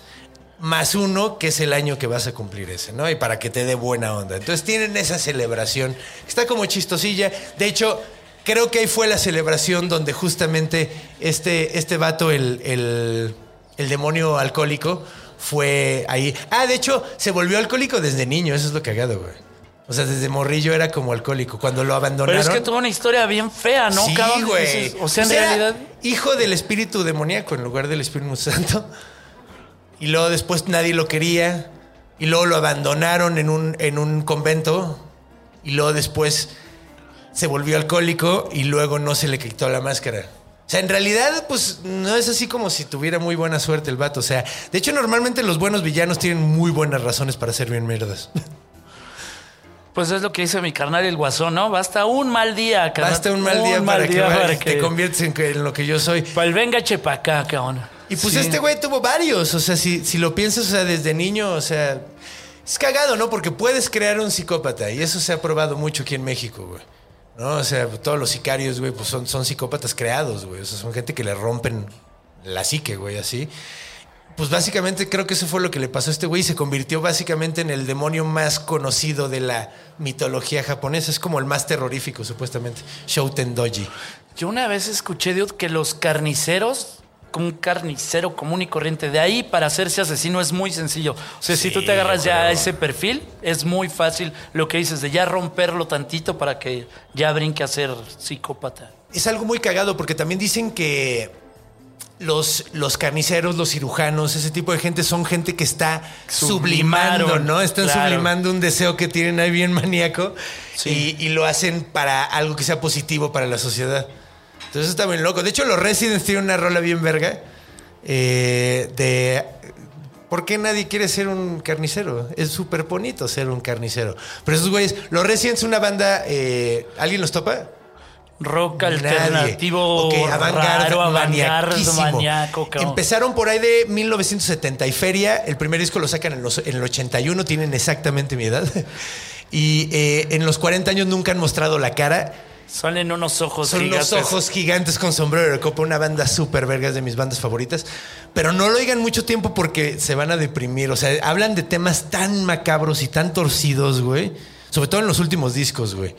más uno, que es el año que vas a cumplir ese, ¿no? Y para que te dé buena onda. Entonces tienen esa celebración. Está como chistosilla. De hecho, creo que ahí fue la celebración donde justamente este, este vato, el, el, el demonio alcohólico, fue ahí. Ah, de hecho, se volvió alcohólico desde niño. Eso es lo cagado, güey. O sea, desde morrillo era como alcohólico. Cuando lo abandonaron. Pero es que tuvo una historia bien fea, ¿no, sí, güey. O sea, en Pues realidad... Hijo del espíritu demoníaco en lugar del espíritu santo. Y luego después nadie lo quería. Y luego lo abandonaron en un, en un convento. Y luego después se volvió alcohólico y luego no se le quitó la máscara. O sea, en realidad, pues no es así como si tuviera muy buena suerte el vato. O sea, de hecho, normalmente los buenos villanos tienen muy buenas razones para ser bien mierdas. Pues es lo que dice mi carnal el guasón, ¿no? Basta un mal día, carnal. Basta un mal día, para, que, para vayas- que- te conviertes en, lo que yo soy. El venga chepacá, cabrón. Y pues Sí. este güey tuvo varios. O sea, si, si lo piensas, o sea, desde niño, o sea, es cagado, ¿no? Porque puedes crear un psicópata. Y eso se ha probado mucho aquí en México, güey. ¿No? O sea, todos los sicarios, güey, pues son, son psicópatas creados, güey. O sea, son gente que le rompen la psique, güey, así. Pues básicamente creo que eso fue lo que le pasó a este güey. y Se convirtió básicamente en el demonio más conocido de la mitología japonesa. Es como el más terrorífico, supuestamente. Shouten Doji. Yo una vez escuché, dude, que los carniceros, como un carnicero común y corriente, de ahí para hacerse asesino es muy sencillo. O sea, si tú te agarras ya a ese perfil, es muy fácil lo que dices, de ya romperlo tantito para que ya brinque a ser psicópata. Es algo muy cagado porque también dicen que los, los carniceros, los cirujanos, ese tipo de gente son gente que está sublimando, ¿no? Están claro. sublimando un deseo que tienen ahí bien maníaco Sí. y, y lo hacen para algo que sea positivo para la sociedad. Entonces está bien loco. De hecho, los Residents tienen una rola bien verga eh, de... ¿Por qué nadie quiere ser un carnicero? Es súper bonito ser un carnicero. Pero esos güeyes, los Residents, una banda, eh, ¿alguien los topa? Rock Nadie. alternativo Ok, avant-garde, raro, maníaco, cabrón. Empezaron por ahí de 1970 y feria. El primer disco lo sacan en, los- en el 81, tienen exactamente mi edad. Y eh, en los 40 años nunca han mostrado la cara. Salen unos ojos Son gigantes. unos ojos gigantes con sombrero de copa, una banda súper vergas de mis bandas favoritas. Pero no lo oigan mucho tiempo porque se van a deprimir. O sea, hablan de temas tan macabros y tan torcidos, güey. Sobre todo en los últimos discos, güey.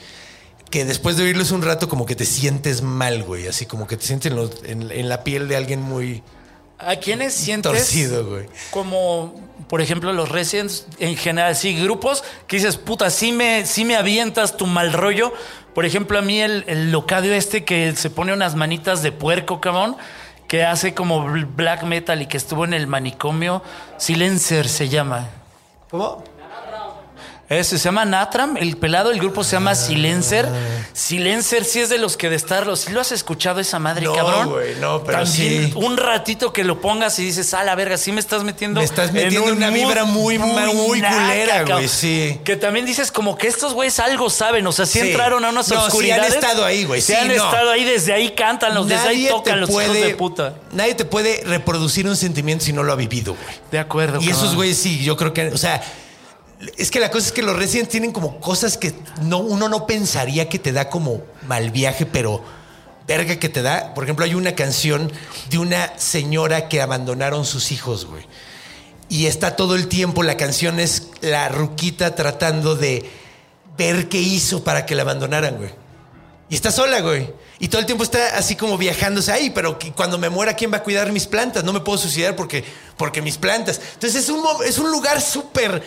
Que después de oírlos un rato como que te sientes mal, güey. Así como que te sientes en, los- en- en la piel de alguien muy ¿A quiénes sientes? torcido, güey. Como, por ejemplo, los Residents, en general, sí, grupos que dices, puta, sí me, sí me avientas tu mal rollo. Por ejemplo, a mí el, el locadio este que se pone unas manitas de puerco, cabrón, que hace como bl- black metal y que estuvo en el manicomio, Silencer se llama. ¿Cómo? Ese se llama Natram, el pelado, el grupo se llama Silencer. Silencer sí es de los que de estarlo. ¿Sí lo has escuchado esa madre, No, cabrón? güey, no, pero También sí. Un ratito que lo pongas y dices, ah, la verga, sí me estás metiendo. Me estás en metiendo un una mood vibra muy, muy naca, culera, güey, sí. Que también dices como que estos güeyes algo saben, o sea, sí, Sí. entraron a unas No, sí han oscuridades. estado ahí, güey, Sí, sí, han no. estado ahí, desde ahí cantan los, desde ahí tocan los hijos de puta. Nadie te puede reproducir un sentimiento si no lo ha vivido, güey. De acuerdo. Y esos güeyes sí, yo creo que, o sea, es que la cosa es que los Residents tienen como cosas que no, uno no pensaría que te da como mal viaje, pero verga que te da. Por ejemplo, hay una canción de una señora que abandonaron sus hijos, güey. Y está todo el tiempo, la canción es la ruquita tratando de ver qué hizo para que la abandonaran, güey. Y está sola, güey. Y todo el tiempo está así como viajándose ahí, pero cuando me muera, ¿quién va a cuidar mis plantas? No me puedo suicidar porque, porque mis plantas. Entonces es un, es un lugar súper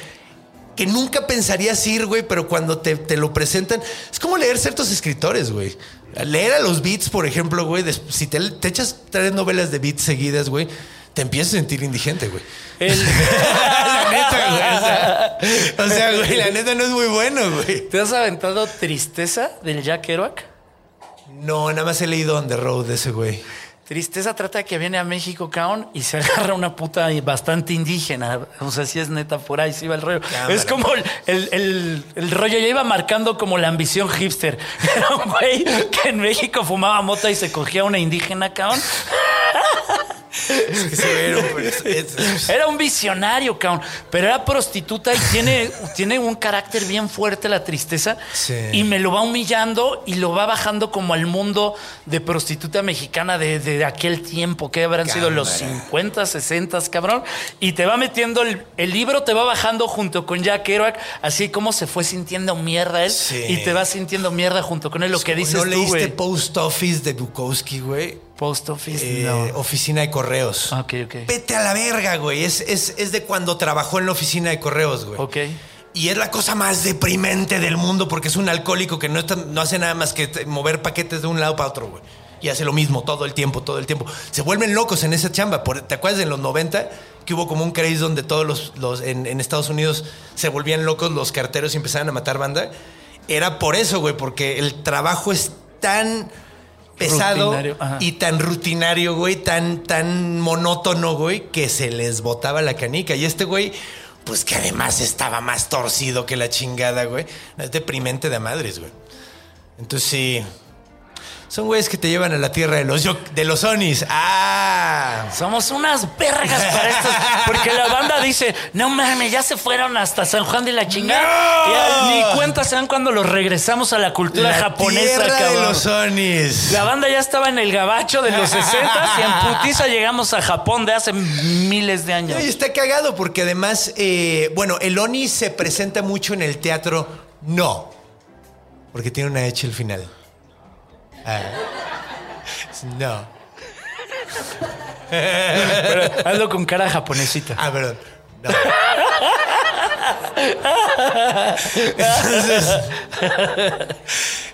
que nunca pensarías ir, güey, pero cuando te, te lo presentan, es como leer ciertos escritores, güey. Leer a los beats, por ejemplo, güey, si te, te echas tres novelas de beats seguidas, güey, te empiezas a sentir indigente, güey. El- la neta, güey. O sea, o sea, güey, la neta no es muy bueno, güey. ¿Te has aventado Tristeza del Jack Kerouac? No, nada más he leído On the Road de ese güey. Tristeza trata de que viene a México, cabrón, y se agarra una puta bastante indígena. O sea, si es neta, por ahí sí va el rollo. Cámara. Es como el, el- el- el rollo, ya iba marcando como la ambición hipster. Era un güey que en México fumaba mota y se cogía una indígena, cabrón. Era un visionario, cabrón. Pero era prostituta y tiene, tiene un carácter bien fuerte la tristeza. Sí. Y me lo va humillando y lo va bajando como al mundo de prostituta mexicana de, de aquel tiempo, que habrán sido los Cámara. 50, 60, cabrón. Y te va metiendo el, el libro, te va bajando junto con Jack Kerouac, así como se fue sintiendo mierda él. Sí. Y te va sintiendo mierda junto con él. Lo que dices ¿No tú, leíste. Post Office de Bukowski, güey? Post Office, Eh, no. Oficina de correos. Ok, ok. Vete a la verga, güey. Es, es, es de cuando trabajó en la oficina de correos, güey. Ok. Y es la cosa más deprimente del mundo porque es un alcohólico que no, está- no hace nada más que mover paquetes de un lado para otro, güey. Y hace lo mismo todo el tiempo, todo el tiempo. Se vuelven locos en esa chamba. Por- ¿Te acuerdas en los 90 que hubo como un craze donde todos los, los- en, en Estados Unidos se volvían locos los carteros y empezaban a matar banda? Era por eso, güey, porque el trabajo es tan pesado y tan rutinario, güey, tan, tan monótono, güey, que se les botaba la canica. Y este güey, pues que además estaba más torcido que la chingada, güey. Es deprimente de madres, güey. Entonces sí. Son güeyes que te llevan a la tierra de los, yo- de los Onis. ¡Ah! Somos unas vergas para estos. Porque la banda dice, no mames, ya se fueron hasta San Juan de la chingada. ¡No! Y ni cuenta se dan cuando los regresamos a la cultura La japonesa, tierra de cabrón. los Onis. La banda ya estaba en el gabacho de los 60 y en putiza llegamos a Japón de hace miles de años. Y está cagado porque además, eh, bueno, el Oni se presenta mucho en el teatro. No. Porque tiene una H al final. Ah. No. Pero hazlo con cara japonesita. Ah, perdón. No. Entonces,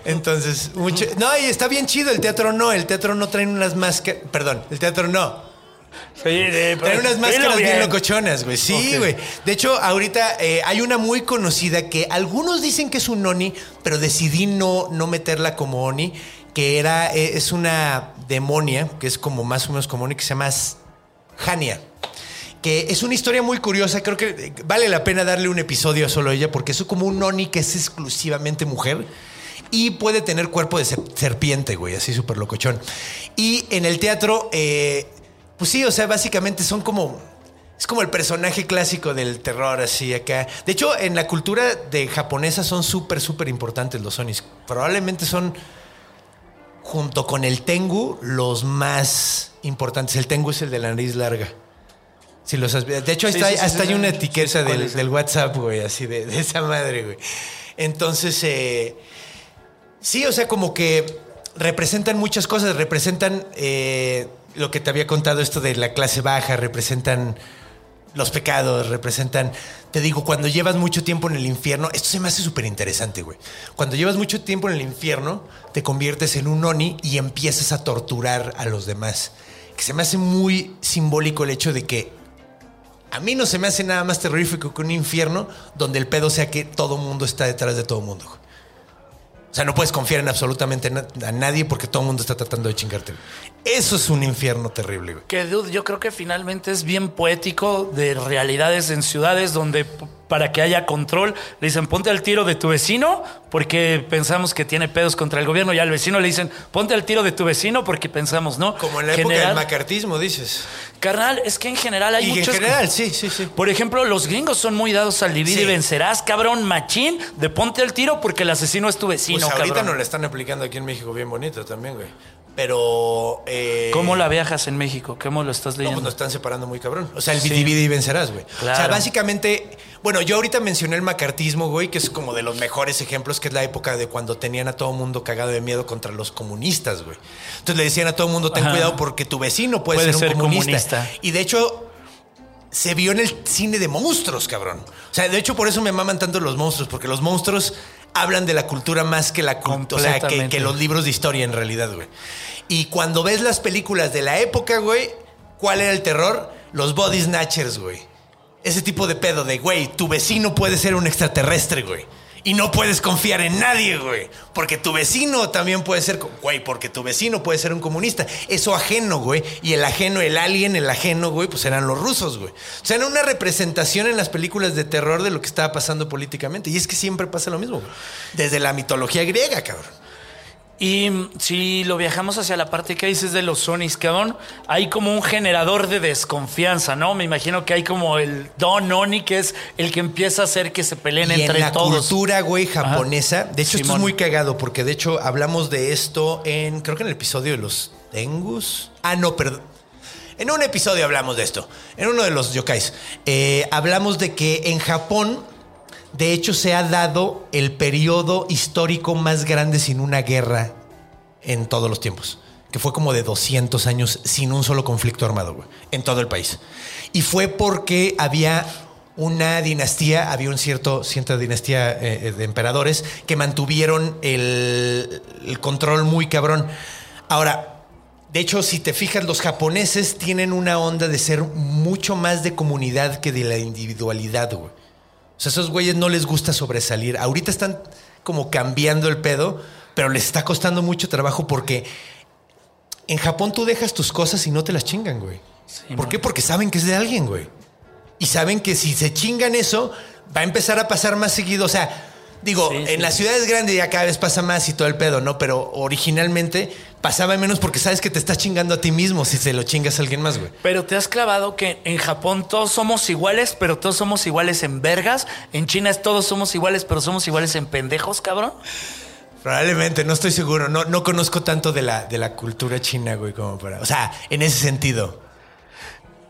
entonces, mucho. No, y está bien chido. El teatro no. El teatro no trae unas máscaras. Perdón, el teatro no. Sí, eh, Trae unas máscaras bien, bien. locochonas, güey. Sí, güey. De hecho, ahorita eh, hay una muy conocida que algunos dicen que es un Oni, pero decidí no, no meterla como Oni, que era, eh, es una demonia, que es como más o menos como Oni, que se llama Hania. que es una historia muy curiosa. Creo que eh, vale la pena darle un episodio solo a ella porque es como un Oni que es exclusivamente mujer y puede tener cuerpo de se- serpiente, güey, así súper locochón. Y en el teatro, eh, pues sí, o sea, básicamente son como. Es como el personaje clásico del terror, así acá. De hecho, en la cultura de japonesa son súper, súper importantes los Onis. Probablemente son, junto con el Tengu, los más importantes. El Tengu es el de la nariz larga. Si los has- de hecho, ahí Sí, está, sí, hasta sí, hay una etiqueta Sí, sí, ¿cuál del, del WhatsApp, güey, así de, de esa madre, güey. Entonces, eh, sí, o sea, como que representan muchas cosas, representan eh, lo que te había contado, esto de la clase baja, representan los pecados, representan, te digo, cuando llevas mucho tiempo en el infierno, esto se me hace súper interesante, güey. Cuando llevas mucho tiempo en el infierno, te conviertes en un oni y empiezas a torturar a los demás. Que se me hace muy simbólico el hecho de que a mí no se me hace nada más terrorífico que un infierno donde el pedo sea que todo mundo está detrás de todo mundo. güey. O sea, no puedes confiar en absolutamente a nadie porque todo el mundo está tratando de chingarte. Eso es un infierno terrible, güey. Que, dude, yo creo que finalmente es bien poético de realidades en ciudades donde para que haya control le dicen ponte al tiro de tu vecino porque pensamos que tiene pedos contra el gobierno y al vecino le dicen ponte al tiro de tu vecino porque pensamos, ¿no? Como en la época del macartismo, dices. Carnal, es que en general hay y en muchos... general, sí, sí, sí. Por ejemplo, los gringos son muy dados al divide Sí. y vencerás, cabrón, machín, de ponte al tiro porque el asesino es tu vecino, Pues ahorita cabrón. nos la están aplicando aquí en México bien bonito también, güey. Pero. eh, ¿Cómo la viajas en México? ¿Cómo lo estás No, leyendo? pues nos están separando muy cabrón. O sea, el Sí. divide y vencerás, güey. O sea, básicamente, bueno, yo ahorita mencioné el macartismo, güey, que es como de los mejores ejemplos, que es la época de cuando tenían a todo mundo cagado de miedo contra los comunistas, güey. Entonces le decían a todo mundo, ten Ajá. cuidado porque tu vecino puede, Puede ser un ser comunista. comunista. Y de hecho, se vio en el cine de monstruos, cabrón. O sea, de hecho, por eso me maman tanto los monstruos, porque los monstruos hablan de la cultura más que la cultura, o sea, que, los libros de historia en realidad, güey. Y cuando ves las películas de la época, güey, ¿cuál era el terror? Los body snatchers, güey. Ese tipo de pedo de, güey, tu vecino puede ser un extraterrestre, güey. Y no puedes confiar en nadie, güey. Porque tu vecino también puede ser, güey, porque tu vecino puede ser un comunista. Eso ajeno, güey. Y el ajeno, el alien, el ajeno, güey, pues eran los rusos, güey. O sea, era una representación en las películas de terror de lo que estaba pasando políticamente. Y es que siempre pasa lo mismo. Desde la mitología griega, cabrón. Y si lo viajamos hacia la parte que dices de los Sonis, cabrón, hay como un generador de desconfianza, ¿no? Me imagino que hay como el Don Oni, que es el que empieza a hacer que se peleen y entre en la todos. cultura, güey, japonesa. De hecho, esto es muy cagado porque de hecho hablamos de esto en, creo que en el episodio de los Tengus. Ah, no, perdón. En un episodio hablamos de esto. En uno de los yokais. Eh, hablamos de que en Japón, de hecho, se ha dado el periodo histórico más grande sin una guerra en todos los tiempos. Que fue como de 200 años sin un solo conflicto armado, güey. En todo el país. Y fue porque había una dinastía, había un cierto, cierta dinastía eh, de emperadores que mantuvieron el, el control muy cabrón. Ahora, de hecho, si te fijas, los japoneses tienen una onda de ser mucho más de comunidad que de la individualidad, güey. O sea, esos güeyes no les gusta sobresalir. Ahorita están como cambiando el pedo, pero les está costando mucho trabajo porque en Japón tú dejas tus cosas y no te las chingan, güey. ¿Por qué? Porque saben que es de alguien, güey. Y saben que si se chingan eso, va a empezar a pasar más seguido. O sea, digo, Sí, en sí. las ciudades grandes ya cada vez pasa más y todo el pedo, ¿no? Pero originalmente pasaba menos porque sabes que te estás chingando a ti mismo si se lo chingas a alguien más, güey. Pero te has clavado que en Japón todos somos iguales, pero todos somos iguales en vergas. En China es todos somos iguales, pero somos iguales en pendejos, cabrón. Probablemente, no estoy seguro. No, no conozco tanto de la, de la cultura china, güey, como para. O sea, en ese sentido.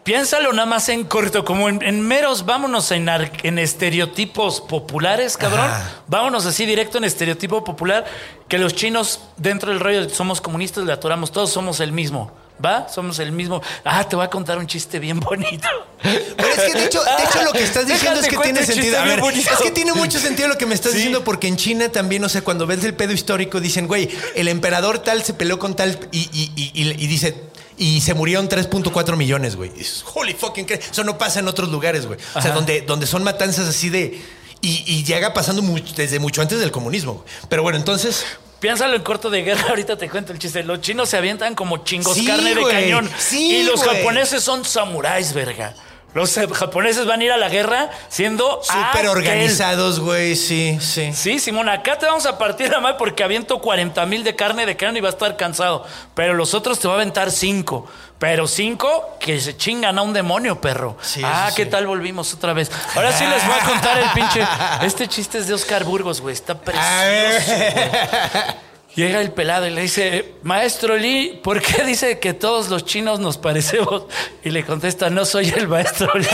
Piénsalo nada más en corto, como en, en meros, vámonos en, ar- en estereotipos populares, cabrón. Ajá. Vámonos así directo en estereotipo popular, que los chinos dentro del rollo somos comunistas, le atoramos, todos somos el mismo. ¿Va? Somos el mismo. Ah, te voy a contar un chiste bien bonito. Pero es que de hecho, de hecho lo que estás diciendo Déjate es que tiene sentido. A ver, es que tiene mucho sentido lo que me estás Sí. diciendo porque en China también, o sea, cuando ves el pedo histórico, dicen, güey, el emperador tal se peleó con tal y- y- y- y dice. Y se murieron 3.4 millones, güey. Holy fucking cra-". Eso no pasa en otros lugares, güey. O sea, donde, donde son matanzas así de. Y, y llega pasando mucho- desde mucho antes del comunismo. güey. Pero bueno, entonces. Piénsalo en corto de guerra, ahorita te cuento el chiste. Los chinos se avientan como chingos Sí, carne de cañón. Sí, y los güey. japoneses son samuráis, verga. Los eh, japoneses van a ir a la guerra siendo Súper organizados, güey, sí, sí. Sí, Simón, acá te vamos a partir la madre porque aviento 40 mil de carne de cráneo y va a estar cansado. Pero los otros te va a aventar 5. Pero 5 que se chingan a un demonio, perro. Sí, ah, ¿qué sí. tal volvimos otra vez? Ahora sí les voy a contar el pinche. Este chiste es de Oscar Burgos, güey. Está precioso. A ver. Llega el pelado y le dice, maestro Lee, ¿por qué dice que todos los chinos nos parecemos? Y le contesta, no soy el maestro Lee.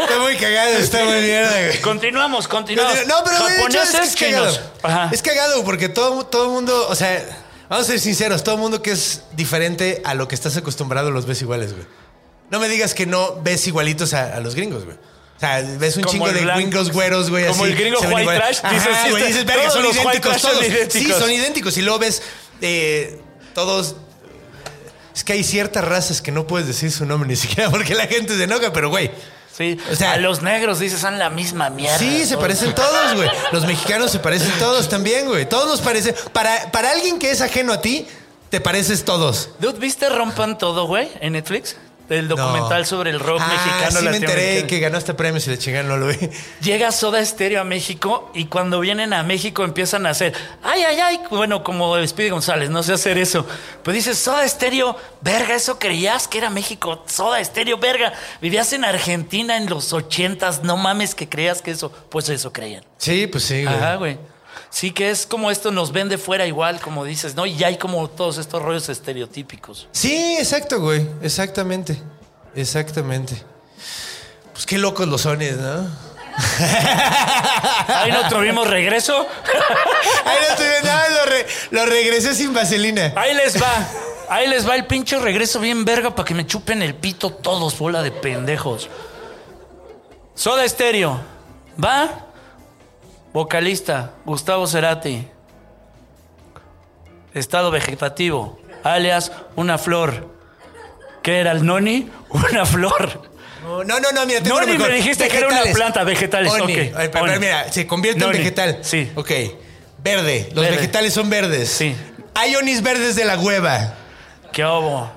Está muy cagado, está muy mierda, güey. continuamos, continuamos. No, pero de hecho es, que es cagado. Ajá. Es cagado porque todo, todo el mundo, o sea, vamos a ser sinceros, todo el mundo que es diferente a lo que estás acostumbrado los ves iguales, güey. No me digas que no ves igualitos a, a los gringos, güey. O sea, ves un Como chingo de blanco. gringos güeros, güey. Como así, el gringo white igual. trash, dices, Ajá, güey, dices, verga, son idénticos son todos. Sí, son idénticos. Y luego ves eh, todos... Es que hay ciertas razas que no puedes decir su nombre ni siquiera porque la gente se enoja, pero güey. Sí, O sea- a los negros dices, son la misma mierda. Sí, se parecen todos, güey. Los mexicanos se parecen todos también, güey. Todos nos parecen. Para, para alguien que es ajeno a ti, te pareces todos. Dude, ¿viste Rompan Todo, güey? En Netflix. El documental No. sobre el rock ah, mexicano Sí, me enteré que ganó este premio y le chingan, no lo vi. Llega Soda Stereo a México y cuando vienen a México empiezan a hacer, ay, ay, ay, bueno, como Speedy González, no sé hacer eso. Pues dices, Soda Stereo, verga, eso creías que era México, Soda Stereo, verga. Vivías en Argentina en los ochentas, no mames que creías que eso, pues eso creían. Sí, pues sí, güey. Ajá, güey. Sí que es como esto nos ven de fuera igual, como dices, ¿no? Y ya hay como todos estos rollos estereotípicos. Sí, exacto, güey. Exactamente. Exactamente. Pues qué locos los sones, ¿no? Ahí no tuvimos regreso. Ay, no lo, re- lo regresé sin vaselina. Ahí les va. Ahí les va el pinche regreso bien verga para que me chupen el pito todos, bola de pendejos. Soda Estéreo. ¿Va? Vocalista, Gustavo Cerati. Estado vegetativo, alias una flor. ¿Qué era el noni? Una flor. No, no, no, mira, tengo No, uno ni mejor. me dijiste que era una planta, vegetales, Oni. ok. Ay, pero, Oni. mira, se convierte Noni. en vegetal. Sí. Ok. Verde. Los Verde. vegetales son verdes. Sí. Hay onis verdes de la hueva. ¿Qué obo?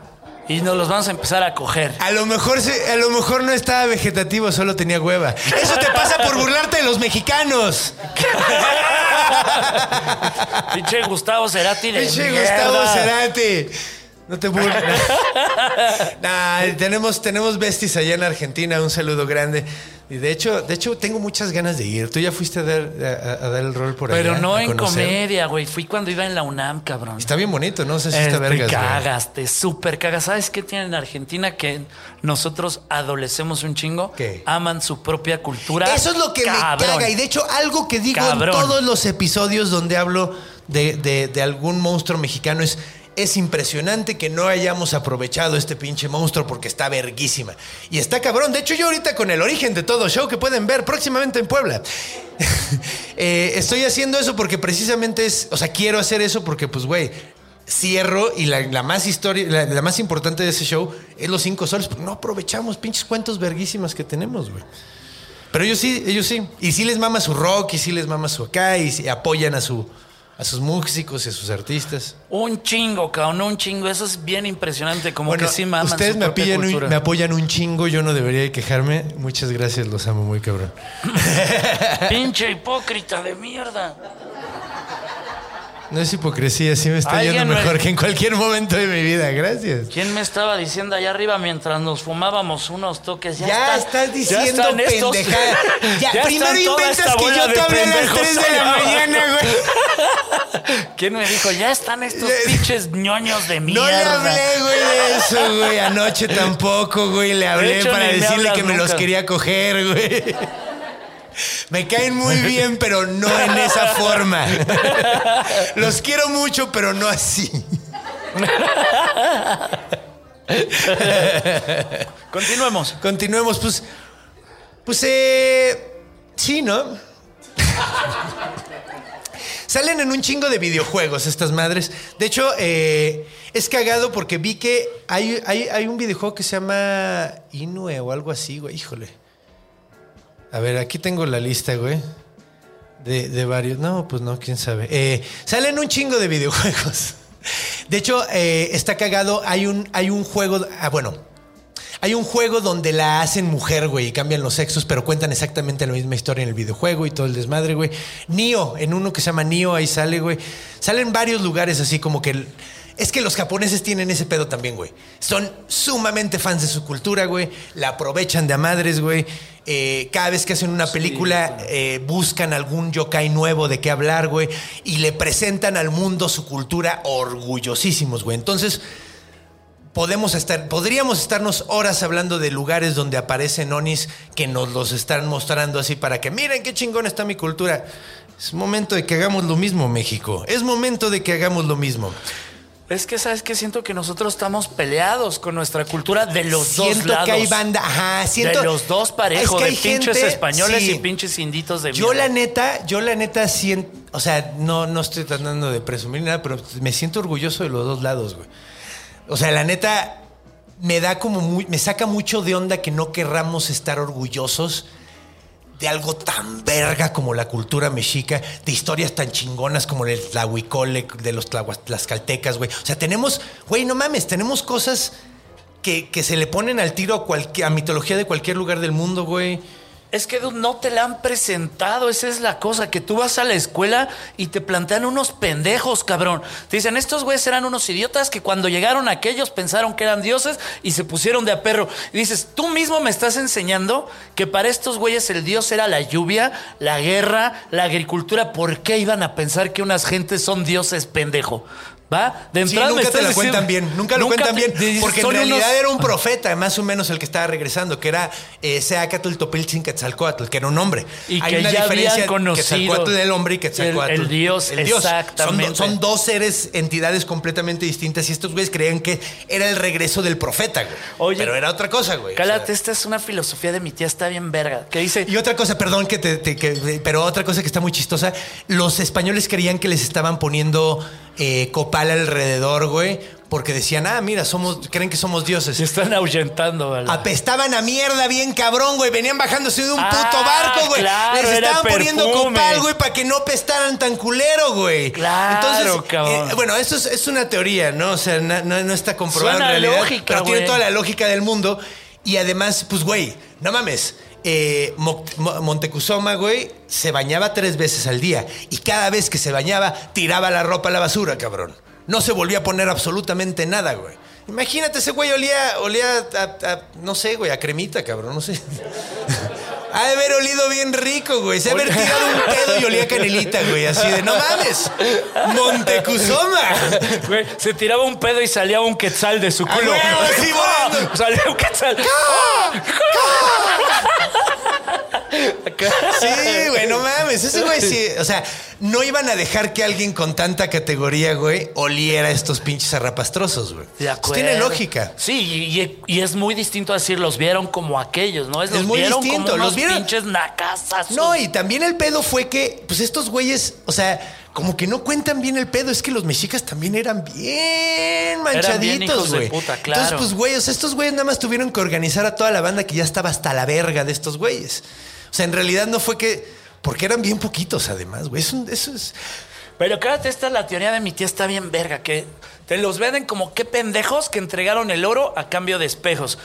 Y nos los vamos a empezar a coger. A lo mejor se- a lo mejor no estaba vegetativo, solo tenía hueva. Eso te pasa por burlarte de los mexicanos. Pinche Gustavo Cerati de Pinche. Gustavo Cerati. No te burles. Nah, tenemos, tenemos besties allá en Argentina. Un saludo grande. Y de hecho, de hecho, tengo muchas ganas de ir. Tú ya fuiste a dar, a, a dar el rol por allá. Pero no en comedia, güey. Fui cuando iba en la UNAM, cabrón. Está bien bonito, no sé si Eh, está te vergas. güey. cagas, te súper cagas. ¿Sabes qué tienen en Argentina que nosotros adolecemos un chingo? ¿Qué? Aman su propia cultura. Eso es lo que Cabrón. me caga. Y de hecho, algo que digo Cabrón. en todos los episodios donde hablo de, de- de algún monstruo mexicano es. Es impresionante que no hayamos aprovechado este pinche monstruo porque está verguísima. Y está cabrón. De hecho, yo ahorita con el origen de todo show que pueden ver próximamente en Puebla. eh, estoy haciendo eso porque precisamente es. O sea, quiero hacer eso porque, pues, güey. Cierro y la, más historia, la, más importante de ese show es los cinco soles, no aprovechamos pinches cuentos verguísimas que tenemos, güey. Pero ellos sí, ellos sí. Y sí les mama su rock, y sí les mama su acá, y apoyan a, su, a sus músicos y a sus artistas. Un chingo, cabrón, un chingo. Eso es bien impresionante. Como Bueno, que sí maman ustedes su me, apoyan un, me apoyan un chingo, yo no debería de quejarme. Muchas gracias, los amo muy cabrón. Pinche hipócrita de mierda. No es hipocresía, sí me está yendo me- mejor que en cualquier momento de mi vida, gracias. ¿Quién me estaba diciendo allá arriba mientras nos fumábamos unos toques? Ya, Ya, están- estás diciendo ya. Ya, ya primero inventas que yo te hablé a las pendejos 3 de la mañana, güey. ¿Quién me dijo? Ya están estos pinches ñoños de mierda. No le hablé, güey, de eso, güey. Anoche tampoco, güey. Le hablé hecho, para decirle que me los quería coger, güey. Me caen muy bien, pero no en esa forma. Los quiero mucho, pero no así. Continuemos. Continuemos, pues. Pues, eh. Sí, ¿no? Salen en un chingo de videojuegos estas madres. De hecho, eh, es cagado porque vi que hay, hay, hay un videojuego que se llama Inue o algo así, güey. Híjole. A ver, aquí tengo la lista, güey. De, de varios. No, pues no, quién sabe. Eh, salen un chingo de videojuegos. De hecho, eh, está cagado. Hay un, hay un juego. Ah, bueno. Hay un juego donde la hacen mujer, güey, y cambian los sexos, pero cuentan exactamente la misma historia en el videojuego y todo el desmadre, güey. Nio, en uno que se llama Nio, ahí sale, güey. Salen varios lugares así como que. es que los japoneses tienen ese pedo también, güey. Son sumamente fans de su cultura, güey. La aprovechan de a madres, güey. Eh, cada vez que hacen una película, eh, buscan algún yokai nuevo de qué hablar, güey. Y le presentan al mundo su cultura orgullosísimos, güey. Entonces, podemos estar, podríamos estarnos horas hablando de lugares donde aparecen onis que nos los están mostrando así para que miren qué chingón está mi cultura. Es momento de que hagamos lo mismo, México. Es momento de que hagamos lo mismo. Es que, ¿sabes qué? Siento que nosotros estamos peleados con nuestra cultura de los dos siento lados. que hay banda, ajá, siento de los dos parejos, Es que de pinches gente- españoles sí. y pinches inditos de Yo la neta, yo la neta siento, o sea, no, no estoy tratando de presumir nada, pero me siento orgulloso de los dos lados, güey. O sea, la neta me da como muy, me saca mucho de onda que no querramos estar orgullosos de algo tan verga como la cultura mexica, de historias tan chingonas como el Tlahuicole, de los tlahuas- tlaxcaltecas, güey. O sea, tenemos, güey, no mames, tenemos cosas que, que se le ponen al tiro a, cualquier, a mitología de cualquier lugar del mundo, güey. Es que no te la han presentado, esa es la cosa, que tú vas a la escuela y te plantean unos pendejos, cabrón. Te dicen, estos güeyes eran unos idiotas que cuando llegaron aquellos pensaron que eran dioses y se pusieron de a perro. Y dices, tú mismo me estás enseñando que para estos güeyes el dios era la lluvia, la guerra, la agricultura. ¿Por qué iban a pensar que unas gentes son dioses, pendejo? ¿Va? De Sí, entrada me nunca te lo diciendo- cuentan bien, nunca lo cuentan bien, porque en realidad unos- era un profeta, más o menos el que estaba regresando, que era eh, Seacatl Topiltzin Quetzalcoatl, que era un hombre. Y que ya habían conocido Quetzalcoatl el hombre y Quetzalcoatl el- el dios, exactamente. Son, do- son dos seres, entidades completamente distintas y estos güeyes creían que era el regreso del profeta, güey. Oye, Pero era otra cosa, güey. o sea. Cálate, esta es una filosofía de mi tía, está bien verga. Que dice, Y otra cosa, perdón, que te, te- que- pero otra cosa que está muy chistosa, los españoles creían que les estaban poniendo eh, copal alrededor, güey, porque decían, ah, mira, somos, creen que somos dioses. se están ahuyentando, ¿verdad? Apestaban a mierda bien cabrón, güey. Venían bajándose de un Ah, puto barco, güey. claro, Les estaban poniendo copal, güey, para que no pestaran tan culero, güey. Claro, Entonces, cabrón. eh, bueno, esto es, es una teoría, ¿no? O sea, na- no, no está comprobado Suena en realidad. lógica, pero tiene güey. toda la lógica del mundo. Y además, pues, güey, no mames. Eh, Mo- güey, se bañaba tres veces al día. Y cada vez que se bañaba, tiraba la ropa a la basura, cabrón. No se volvía a poner absolutamente nada, güey. Imagínate, ese güey olía, olía a- no sé, güey, a cremita, cabrón, no sé. Ha de haber olido bien rico, güey. Se ha haber tirado un pedo y olía canelita, güey. Así de, no mames. Montecuzoma. Güey, se tiraba un pedo y salía un quetzal de su Ah, culo. güey, ¡Ah! volando. Salía un quetzal. Sí, güey, no mames. Ese güey sí. O sea, no iban a dejar que alguien con tanta categoría, güey, oliera estos pinches arrapastrosos, güey. De Pues acuerdo. tiene lógica. Sí, y, es muy distinto decir los vieron como aquellos, ¿no? Es, los Es muy vieron distinto, como unos los vieron- pinches nacasas. No, y también el pedo fue que, pues estos güeyes, o sea, como que no cuentan bien el pedo. Es que los mexicas también eran bien manchaditos, güey. claro. Entonces, pues, güey, o sea, estos güeyes nada más tuvieron que organizar a toda la banda que ya estaba hasta la verga de estos güeyes. O sea, en realidad no fue que. Porque eran bien poquitos, además, güey. Eso, eso es. Pero cállate, esta es la teoría de mi tía, está bien verga, que te los venden como qué pendejos que entregaron el oro a cambio de espejos.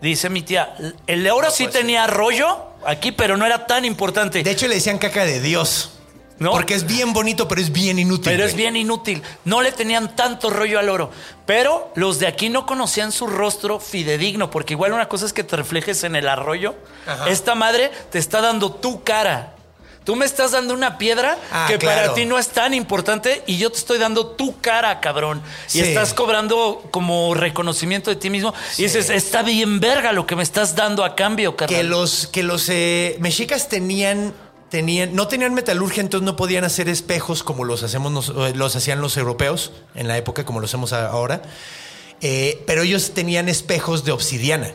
Dice mi tía, el oro sí tenía rollo aquí, pero no era tan importante. De hecho, le decían caca de Dios. ¿No? Porque es bien bonito, pero es bien inútil. Pero es bien inútil. No le tenían tanto rollo al oro. Pero los de aquí no conocían su rostro fidedigno, porque igual una cosa es que te reflejes en el arroyo. Ajá. Esta madre te está dando tu cara. Tú me estás dando una piedra Ah, que claro. para ti no es tan importante y yo te estoy dando tu cara, cabrón. Sí. Y estás cobrando como reconocimiento de ti mismo. Y dices, está bien verga lo que me estás dando a cambio, carnal. que los que los eh, mexicas tenían tenían no tenían metalurgia entonces no podían hacer espejos como los hacemos nos- eh, los hacían los europeos en la época como lo hacemos ahora Eh, pero ellos tenían espejos de obsidiana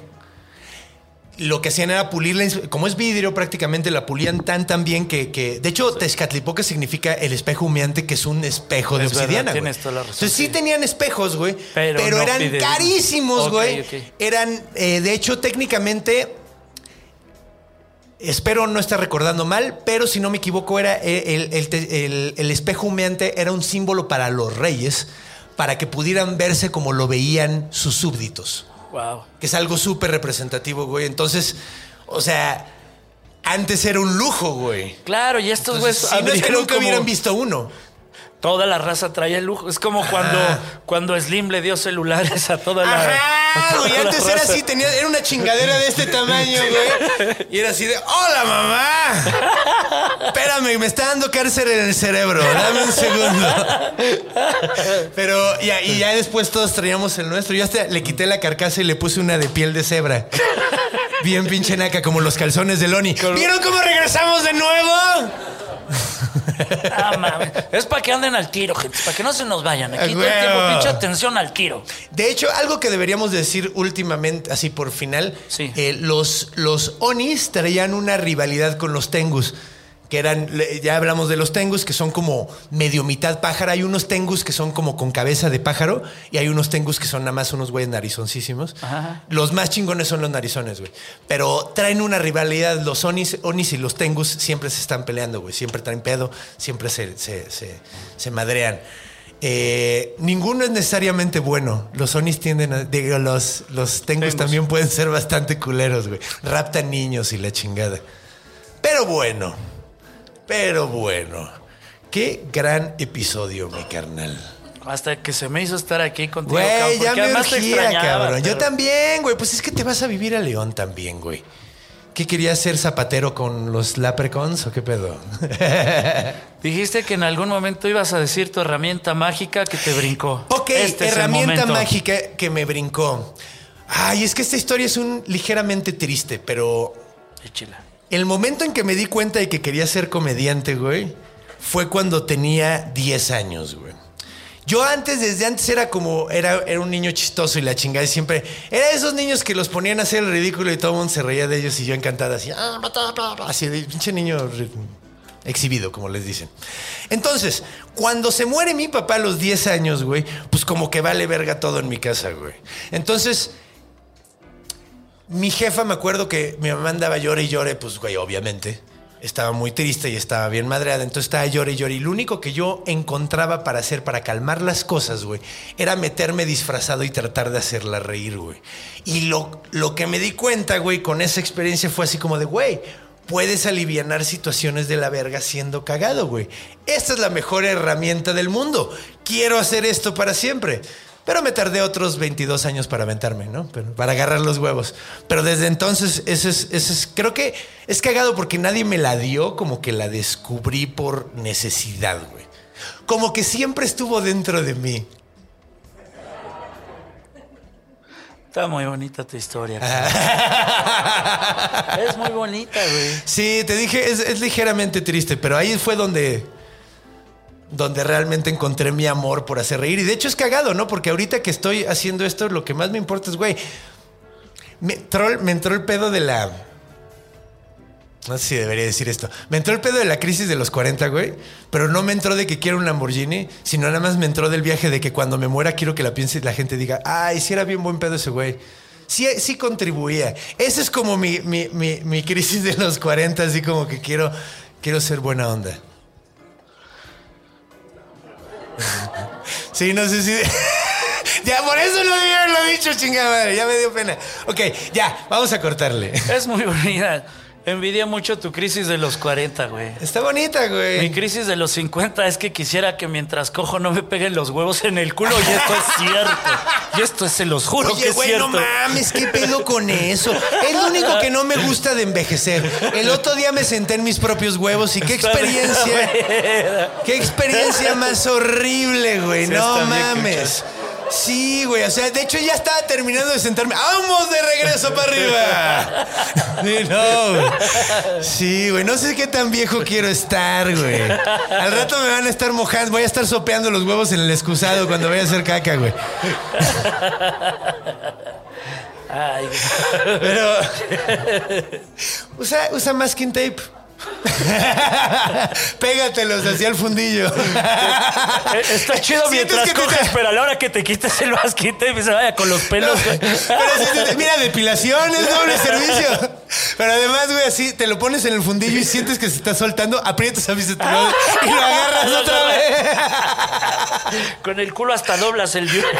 lo que hacían era pulirla, como es vidrio prácticamente, la pulían tan tan bien que, que de hecho Tezcatlipoca significa el espejo humeante que es un espejo de Es verdad, obsidiana. güey. tienes toda la razón, Entonces sí, sí. tenían espejos, güey, Pero pero, no eran carísimos, güey. Eran, eh, de hecho, técnicamente Espero no estar recordando mal, pero si no me equivoco, era el, el- el- el espejo humeante era un símbolo para los reyes, para que pudieran verse como lo veían sus súbditos. Wow. Que es algo súper representativo, güey. Entonces, o sea, antes era un lujo, güey. Claro, y estos güeyes si no es que nunca como- hubieran visto uno. Toda la raza traía el lujo. Es como cuando, cuando Slim le dio celulares a toda la. Ajá, toda güey. Antes era así, tenía, era una chingadera de este tamaño, güey. Y era así de, ¡Hola, mamá! Espérame, me está dando cárcel en el cerebro. Dame un segundo. Pero, ya, y ya después todos traíamos el nuestro. Yo hasta le quité la carcasa y le puse una de piel de cebra. Bien pinche naca, como los calzones de Loni. ¿Vieron cómo regresamos de nuevo? Ah, mames. Es para que anden al tiro, gente. Para que no se nos vayan. Aquí todo el tiempo, pinche atención al tiro. De hecho, algo que deberíamos decir últimamente, así por final, Sí. eh, los, los Onis traían una rivalidad con los Tengus. Que eran, ya hablamos de los Tengus, que son como medio mitad pájaro. Hay unos Tengus que son como con cabeza de pájaro y hay unos Tengus que son nada más unos güeyes narizoncísimos. Ajá. Los más chingones son los narizones, güey. Pero traen una rivalidad. Los Onis, Onis y los Tengus siempre se están peleando, güey. Siempre traen pedo, siempre se, se, se- se madrean. Eh, ninguno es necesariamente bueno. Los Onis tienden a. Digo, los, los Tengus, Tengus. también pueden ser bastante culeros, güey. Raptan niños y la chingada. Pero bueno. Pero bueno. Qué gran episodio, mi carnal. Hasta que se me hizo estar aquí contigo. Güey, ya me urgía, cabrón. Yo también, güey. Pues es que te vas a vivir a León también, güey. ¿Qué querías ser zapatero con los Leprechauns o qué pedo? Dijiste que en algún momento ibas a decir tu herramienta mágica que te brincó. Ok, Este herramienta mágica que me brincó. Ay, es que esta historia es un ligeramente triste, pero Échela. El momento en que me di cuenta de que quería ser comediante, güey, fue cuando tenía 10 años, güey. Yo antes, desde antes era como, era, era un niño chistoso y la chingada siempre, era de esos niños que los ponían a hacer el ridículo y todo el mundo se reía de ellos y yo encantada así, "Ah, bla, bla, bla", así de pinche niño exhibido, como les dicen. Entonces, cuando se muere mi papá a los 10 años, güey, pues como que vale verga todo en mi casa, güey. Entonces, mi jefa, me acuerdo que mi mamá andaba llore y llore, pues, güey, obviamente. Estaba muy triste y estaba bien madreada. Entonces estaba llore y llore. Y lo único que yo encontraba para hacer, para calmar las cosas, güey, era meterme disfrazado y tratar de hacerla reír, güey. Y lo, lo que me di cuenta, güey, con esa experiencia fue así como de, güey, puedes alivianar situaciones de la verga siendo cagado, güey. Esta es la mejor herramienta del mundo. Quiero hacer esto para siempre. Pero me tardé otros 22 años para aventarme, ¿no? Pero, para agarrar los huevos. Pero desde entonces, ese es, ese es, creo que es cagado porque nadie me la dio, como que la descubrí por necesidad, güey. Como que siempre estuvo dentro de mí. Está muy bonita tu historia. Ah. es muy bonita, güey. Sí, te dije, es, es ligeramente triste, pero ahí fue donde, donde realmente encontré mi amor por hacer reír. Y de hecho es cagado, ¿no? Porque ahorita que estoy haciendo esto, lo que más me importa es, güey, me, entró el pedo de la... No sé si debería decir esto. Me entró el pedo de la crisis de los 40, güey. Pero no me entró de que quiero un Lamborghini, sino nada más me entró del viaje de que cuando me muera quiero que la piense la gente diga, ay, sí era bien buen pedo ese güey. Sí, sí contribuía. Esa es como mi, mi, mi, mi crisis de los 40, así como que quiero, quiero ser buena onda. Sí, no sé si... ya, por eso no debí haberlo dicho, chingada madre. Ya me dio pena. Ok, ya, vamos a cortarle. Es muy bonita. Envidia mucho tu crisis de los 40, güey. Está bonita, Mi güey. crisis de los 50 es que quisiera que mientras cojo no me peguen los huevos en el culo y esto es cierto. Y esto se los juro que Oye, es güey, cierto. no mames, ¿qué pedo con eso? Es lo único que no me gusta de envejecer. El otro día me senté en mis propios huevos y qué experiencia. Qué experiencia más horrible, güey. Sí, no mames. Sí, güey. O sea, de hecho ya estaba terminando de sentarme. ¡Vamos de regreso para arriba! Sí, no, güey. Sí, güey. No sé qué tan viejo quiero estar, güey. Al rato me van a estar mojando. Voy a estar sopeando los huevos en el excusado cuando vaya a hacer caca, güey. Ay, Pero. usa, usa masking tape. Pégatelos hacia el fundillo. Eh, Está chido mientras que te- coges, pero a la hora que te quites el vasquite y se vaya con los pelos. Pero sí, mira, depilación es doble servicio. Pero además, güey, así te lo pones en el fundillo y sientes que se está soltando, aprietas a veces y lo agarras otra vez. Con el culo hasta doblas el view.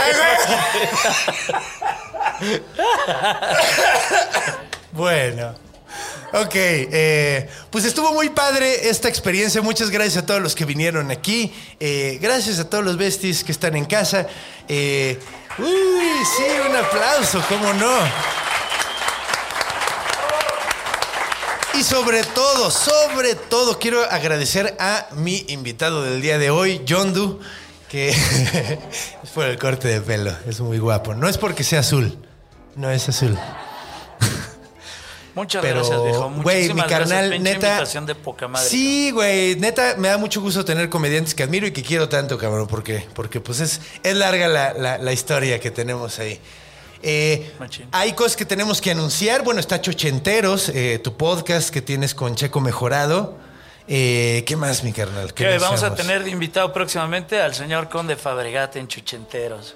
Bueno. Ok, eh, pues estuvo muy padre esta experiencia. Muchas gracias a todos los que vinieron aquí. Eh, gracias a todos los besties que están en casa. Eh, uy, sí, un aplauso, ¿cómo no? Y sobre todo, sobre todo, quiero agradecer a mi invitado del día de hoy, John Du, que es por el corte de pelo, es muy guapo. No es porque sea azul, no es azul. Muchas Pero, gracias, viejo. güey, mi carnal, gracias. Neta. de poca madre. Sí, güey, neta, me da mucho gusto tener comediantes que admiro y que quiero tanto, cabrón, porque, porque pues es, es larga la, la- la historia que tenemos ahí. Eh, hay cosas que tenemos que anunciar. Bueno, está Chochenteros, eh, tu podcast que tienes con Checo Mejorado. Eh, ¿Qué más, mi carnal? ¿Qué vamos a tener de invitado próximamente al señor Conde Fabregat en Chuchenteros.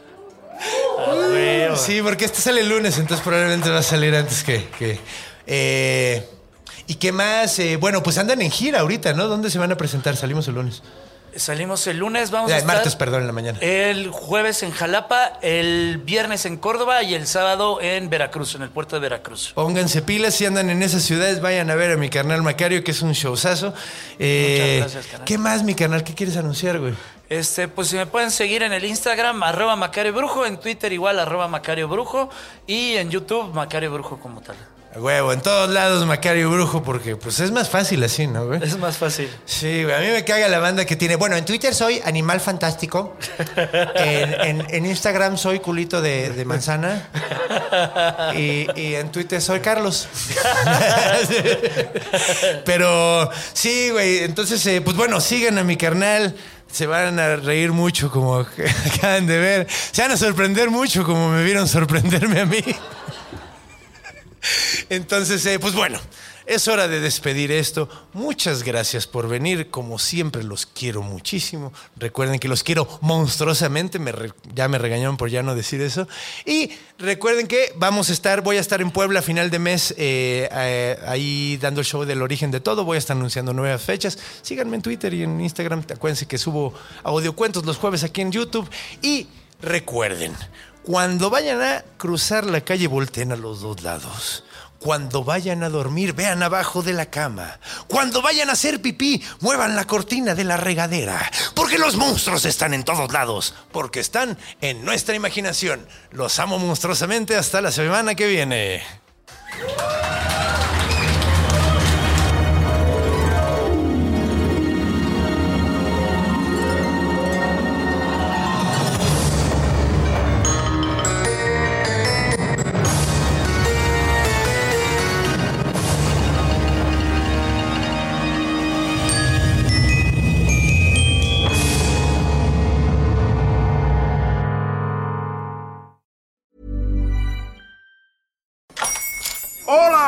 Ah, huevo. Sí, porque este sale el lunes, entonces probablemente va a salir antes que. que, eh, ¿Y qué más? Eh, bueno, pues andan en gira ahorita, ¿no? ¿Dónde se van a presentar? Salimos el lunes. Salimos el lunes, vamos Ya, a el estar martes, perdón, en la mañana. El jueves en Jalapa, el viernes en Córdoba y el sábado en Veracruz, en el puerto de Veracruz. Pónganse pilas si andan en esas ciudades, vayan a ver a mi carnal Macario, que es un showzazo. Eh, Muchas gracias, carnal. ¿Qué más, mi carnal? ¿Qué quieres anunciar, güey? Este, pues si me pueden seguir en el Instagram, arroba Macario Brujo, en Twitter igual, arroba Macario Brujo, y en YouTube, Macario Brujo como tal. Huevo, en todos lados Macario Brujo, porque pues es más fácil así, ¿no, güey? Es más fácil. Sí, güey, a mí me caga la banda que tiene. Bueno, en Twitter soy Animal Fantástico. En, en- en Instagram soy culito de, de manzana. Y, y en Twitter soy Carlos. Pero sí, güey. Entonces, eh, pues bueno, sigan a mi carnal. Se van a reír mucho como acaban de ver. Se van a sorprender mucho como me vieron sorprenderme a mí. Entonces, eh, pues bueno, es hora de despedir esto. Muchas gracias por venir. Como siempre, los quiero muchísimo. Recuerden que los quiero monstruosamente. Me ya me regañaron por ya no decir eso. Y recuerden que vamos a estar, voy a estar en Puebla a final de mes, eh, eh, ahí dando el show del origen de todo. Voy a estar anunciando nuevas fechas. Síganme en Twitter y en Instagram. Acuérdense que subo audiocuentos los jueves aquí en YouTube. Y recuerden, cuando vayan a cruzar la calle, volteen a los dos lados. Cuando vayan a dormir, vean abajo de la cama. Cuando vayan a hacer pipí, muevan la cortina de la regadera. Porque los monstruos están en todos lados. Porque están en nuestra imaginación. Los amo monstruosamente hasta la semana que viene.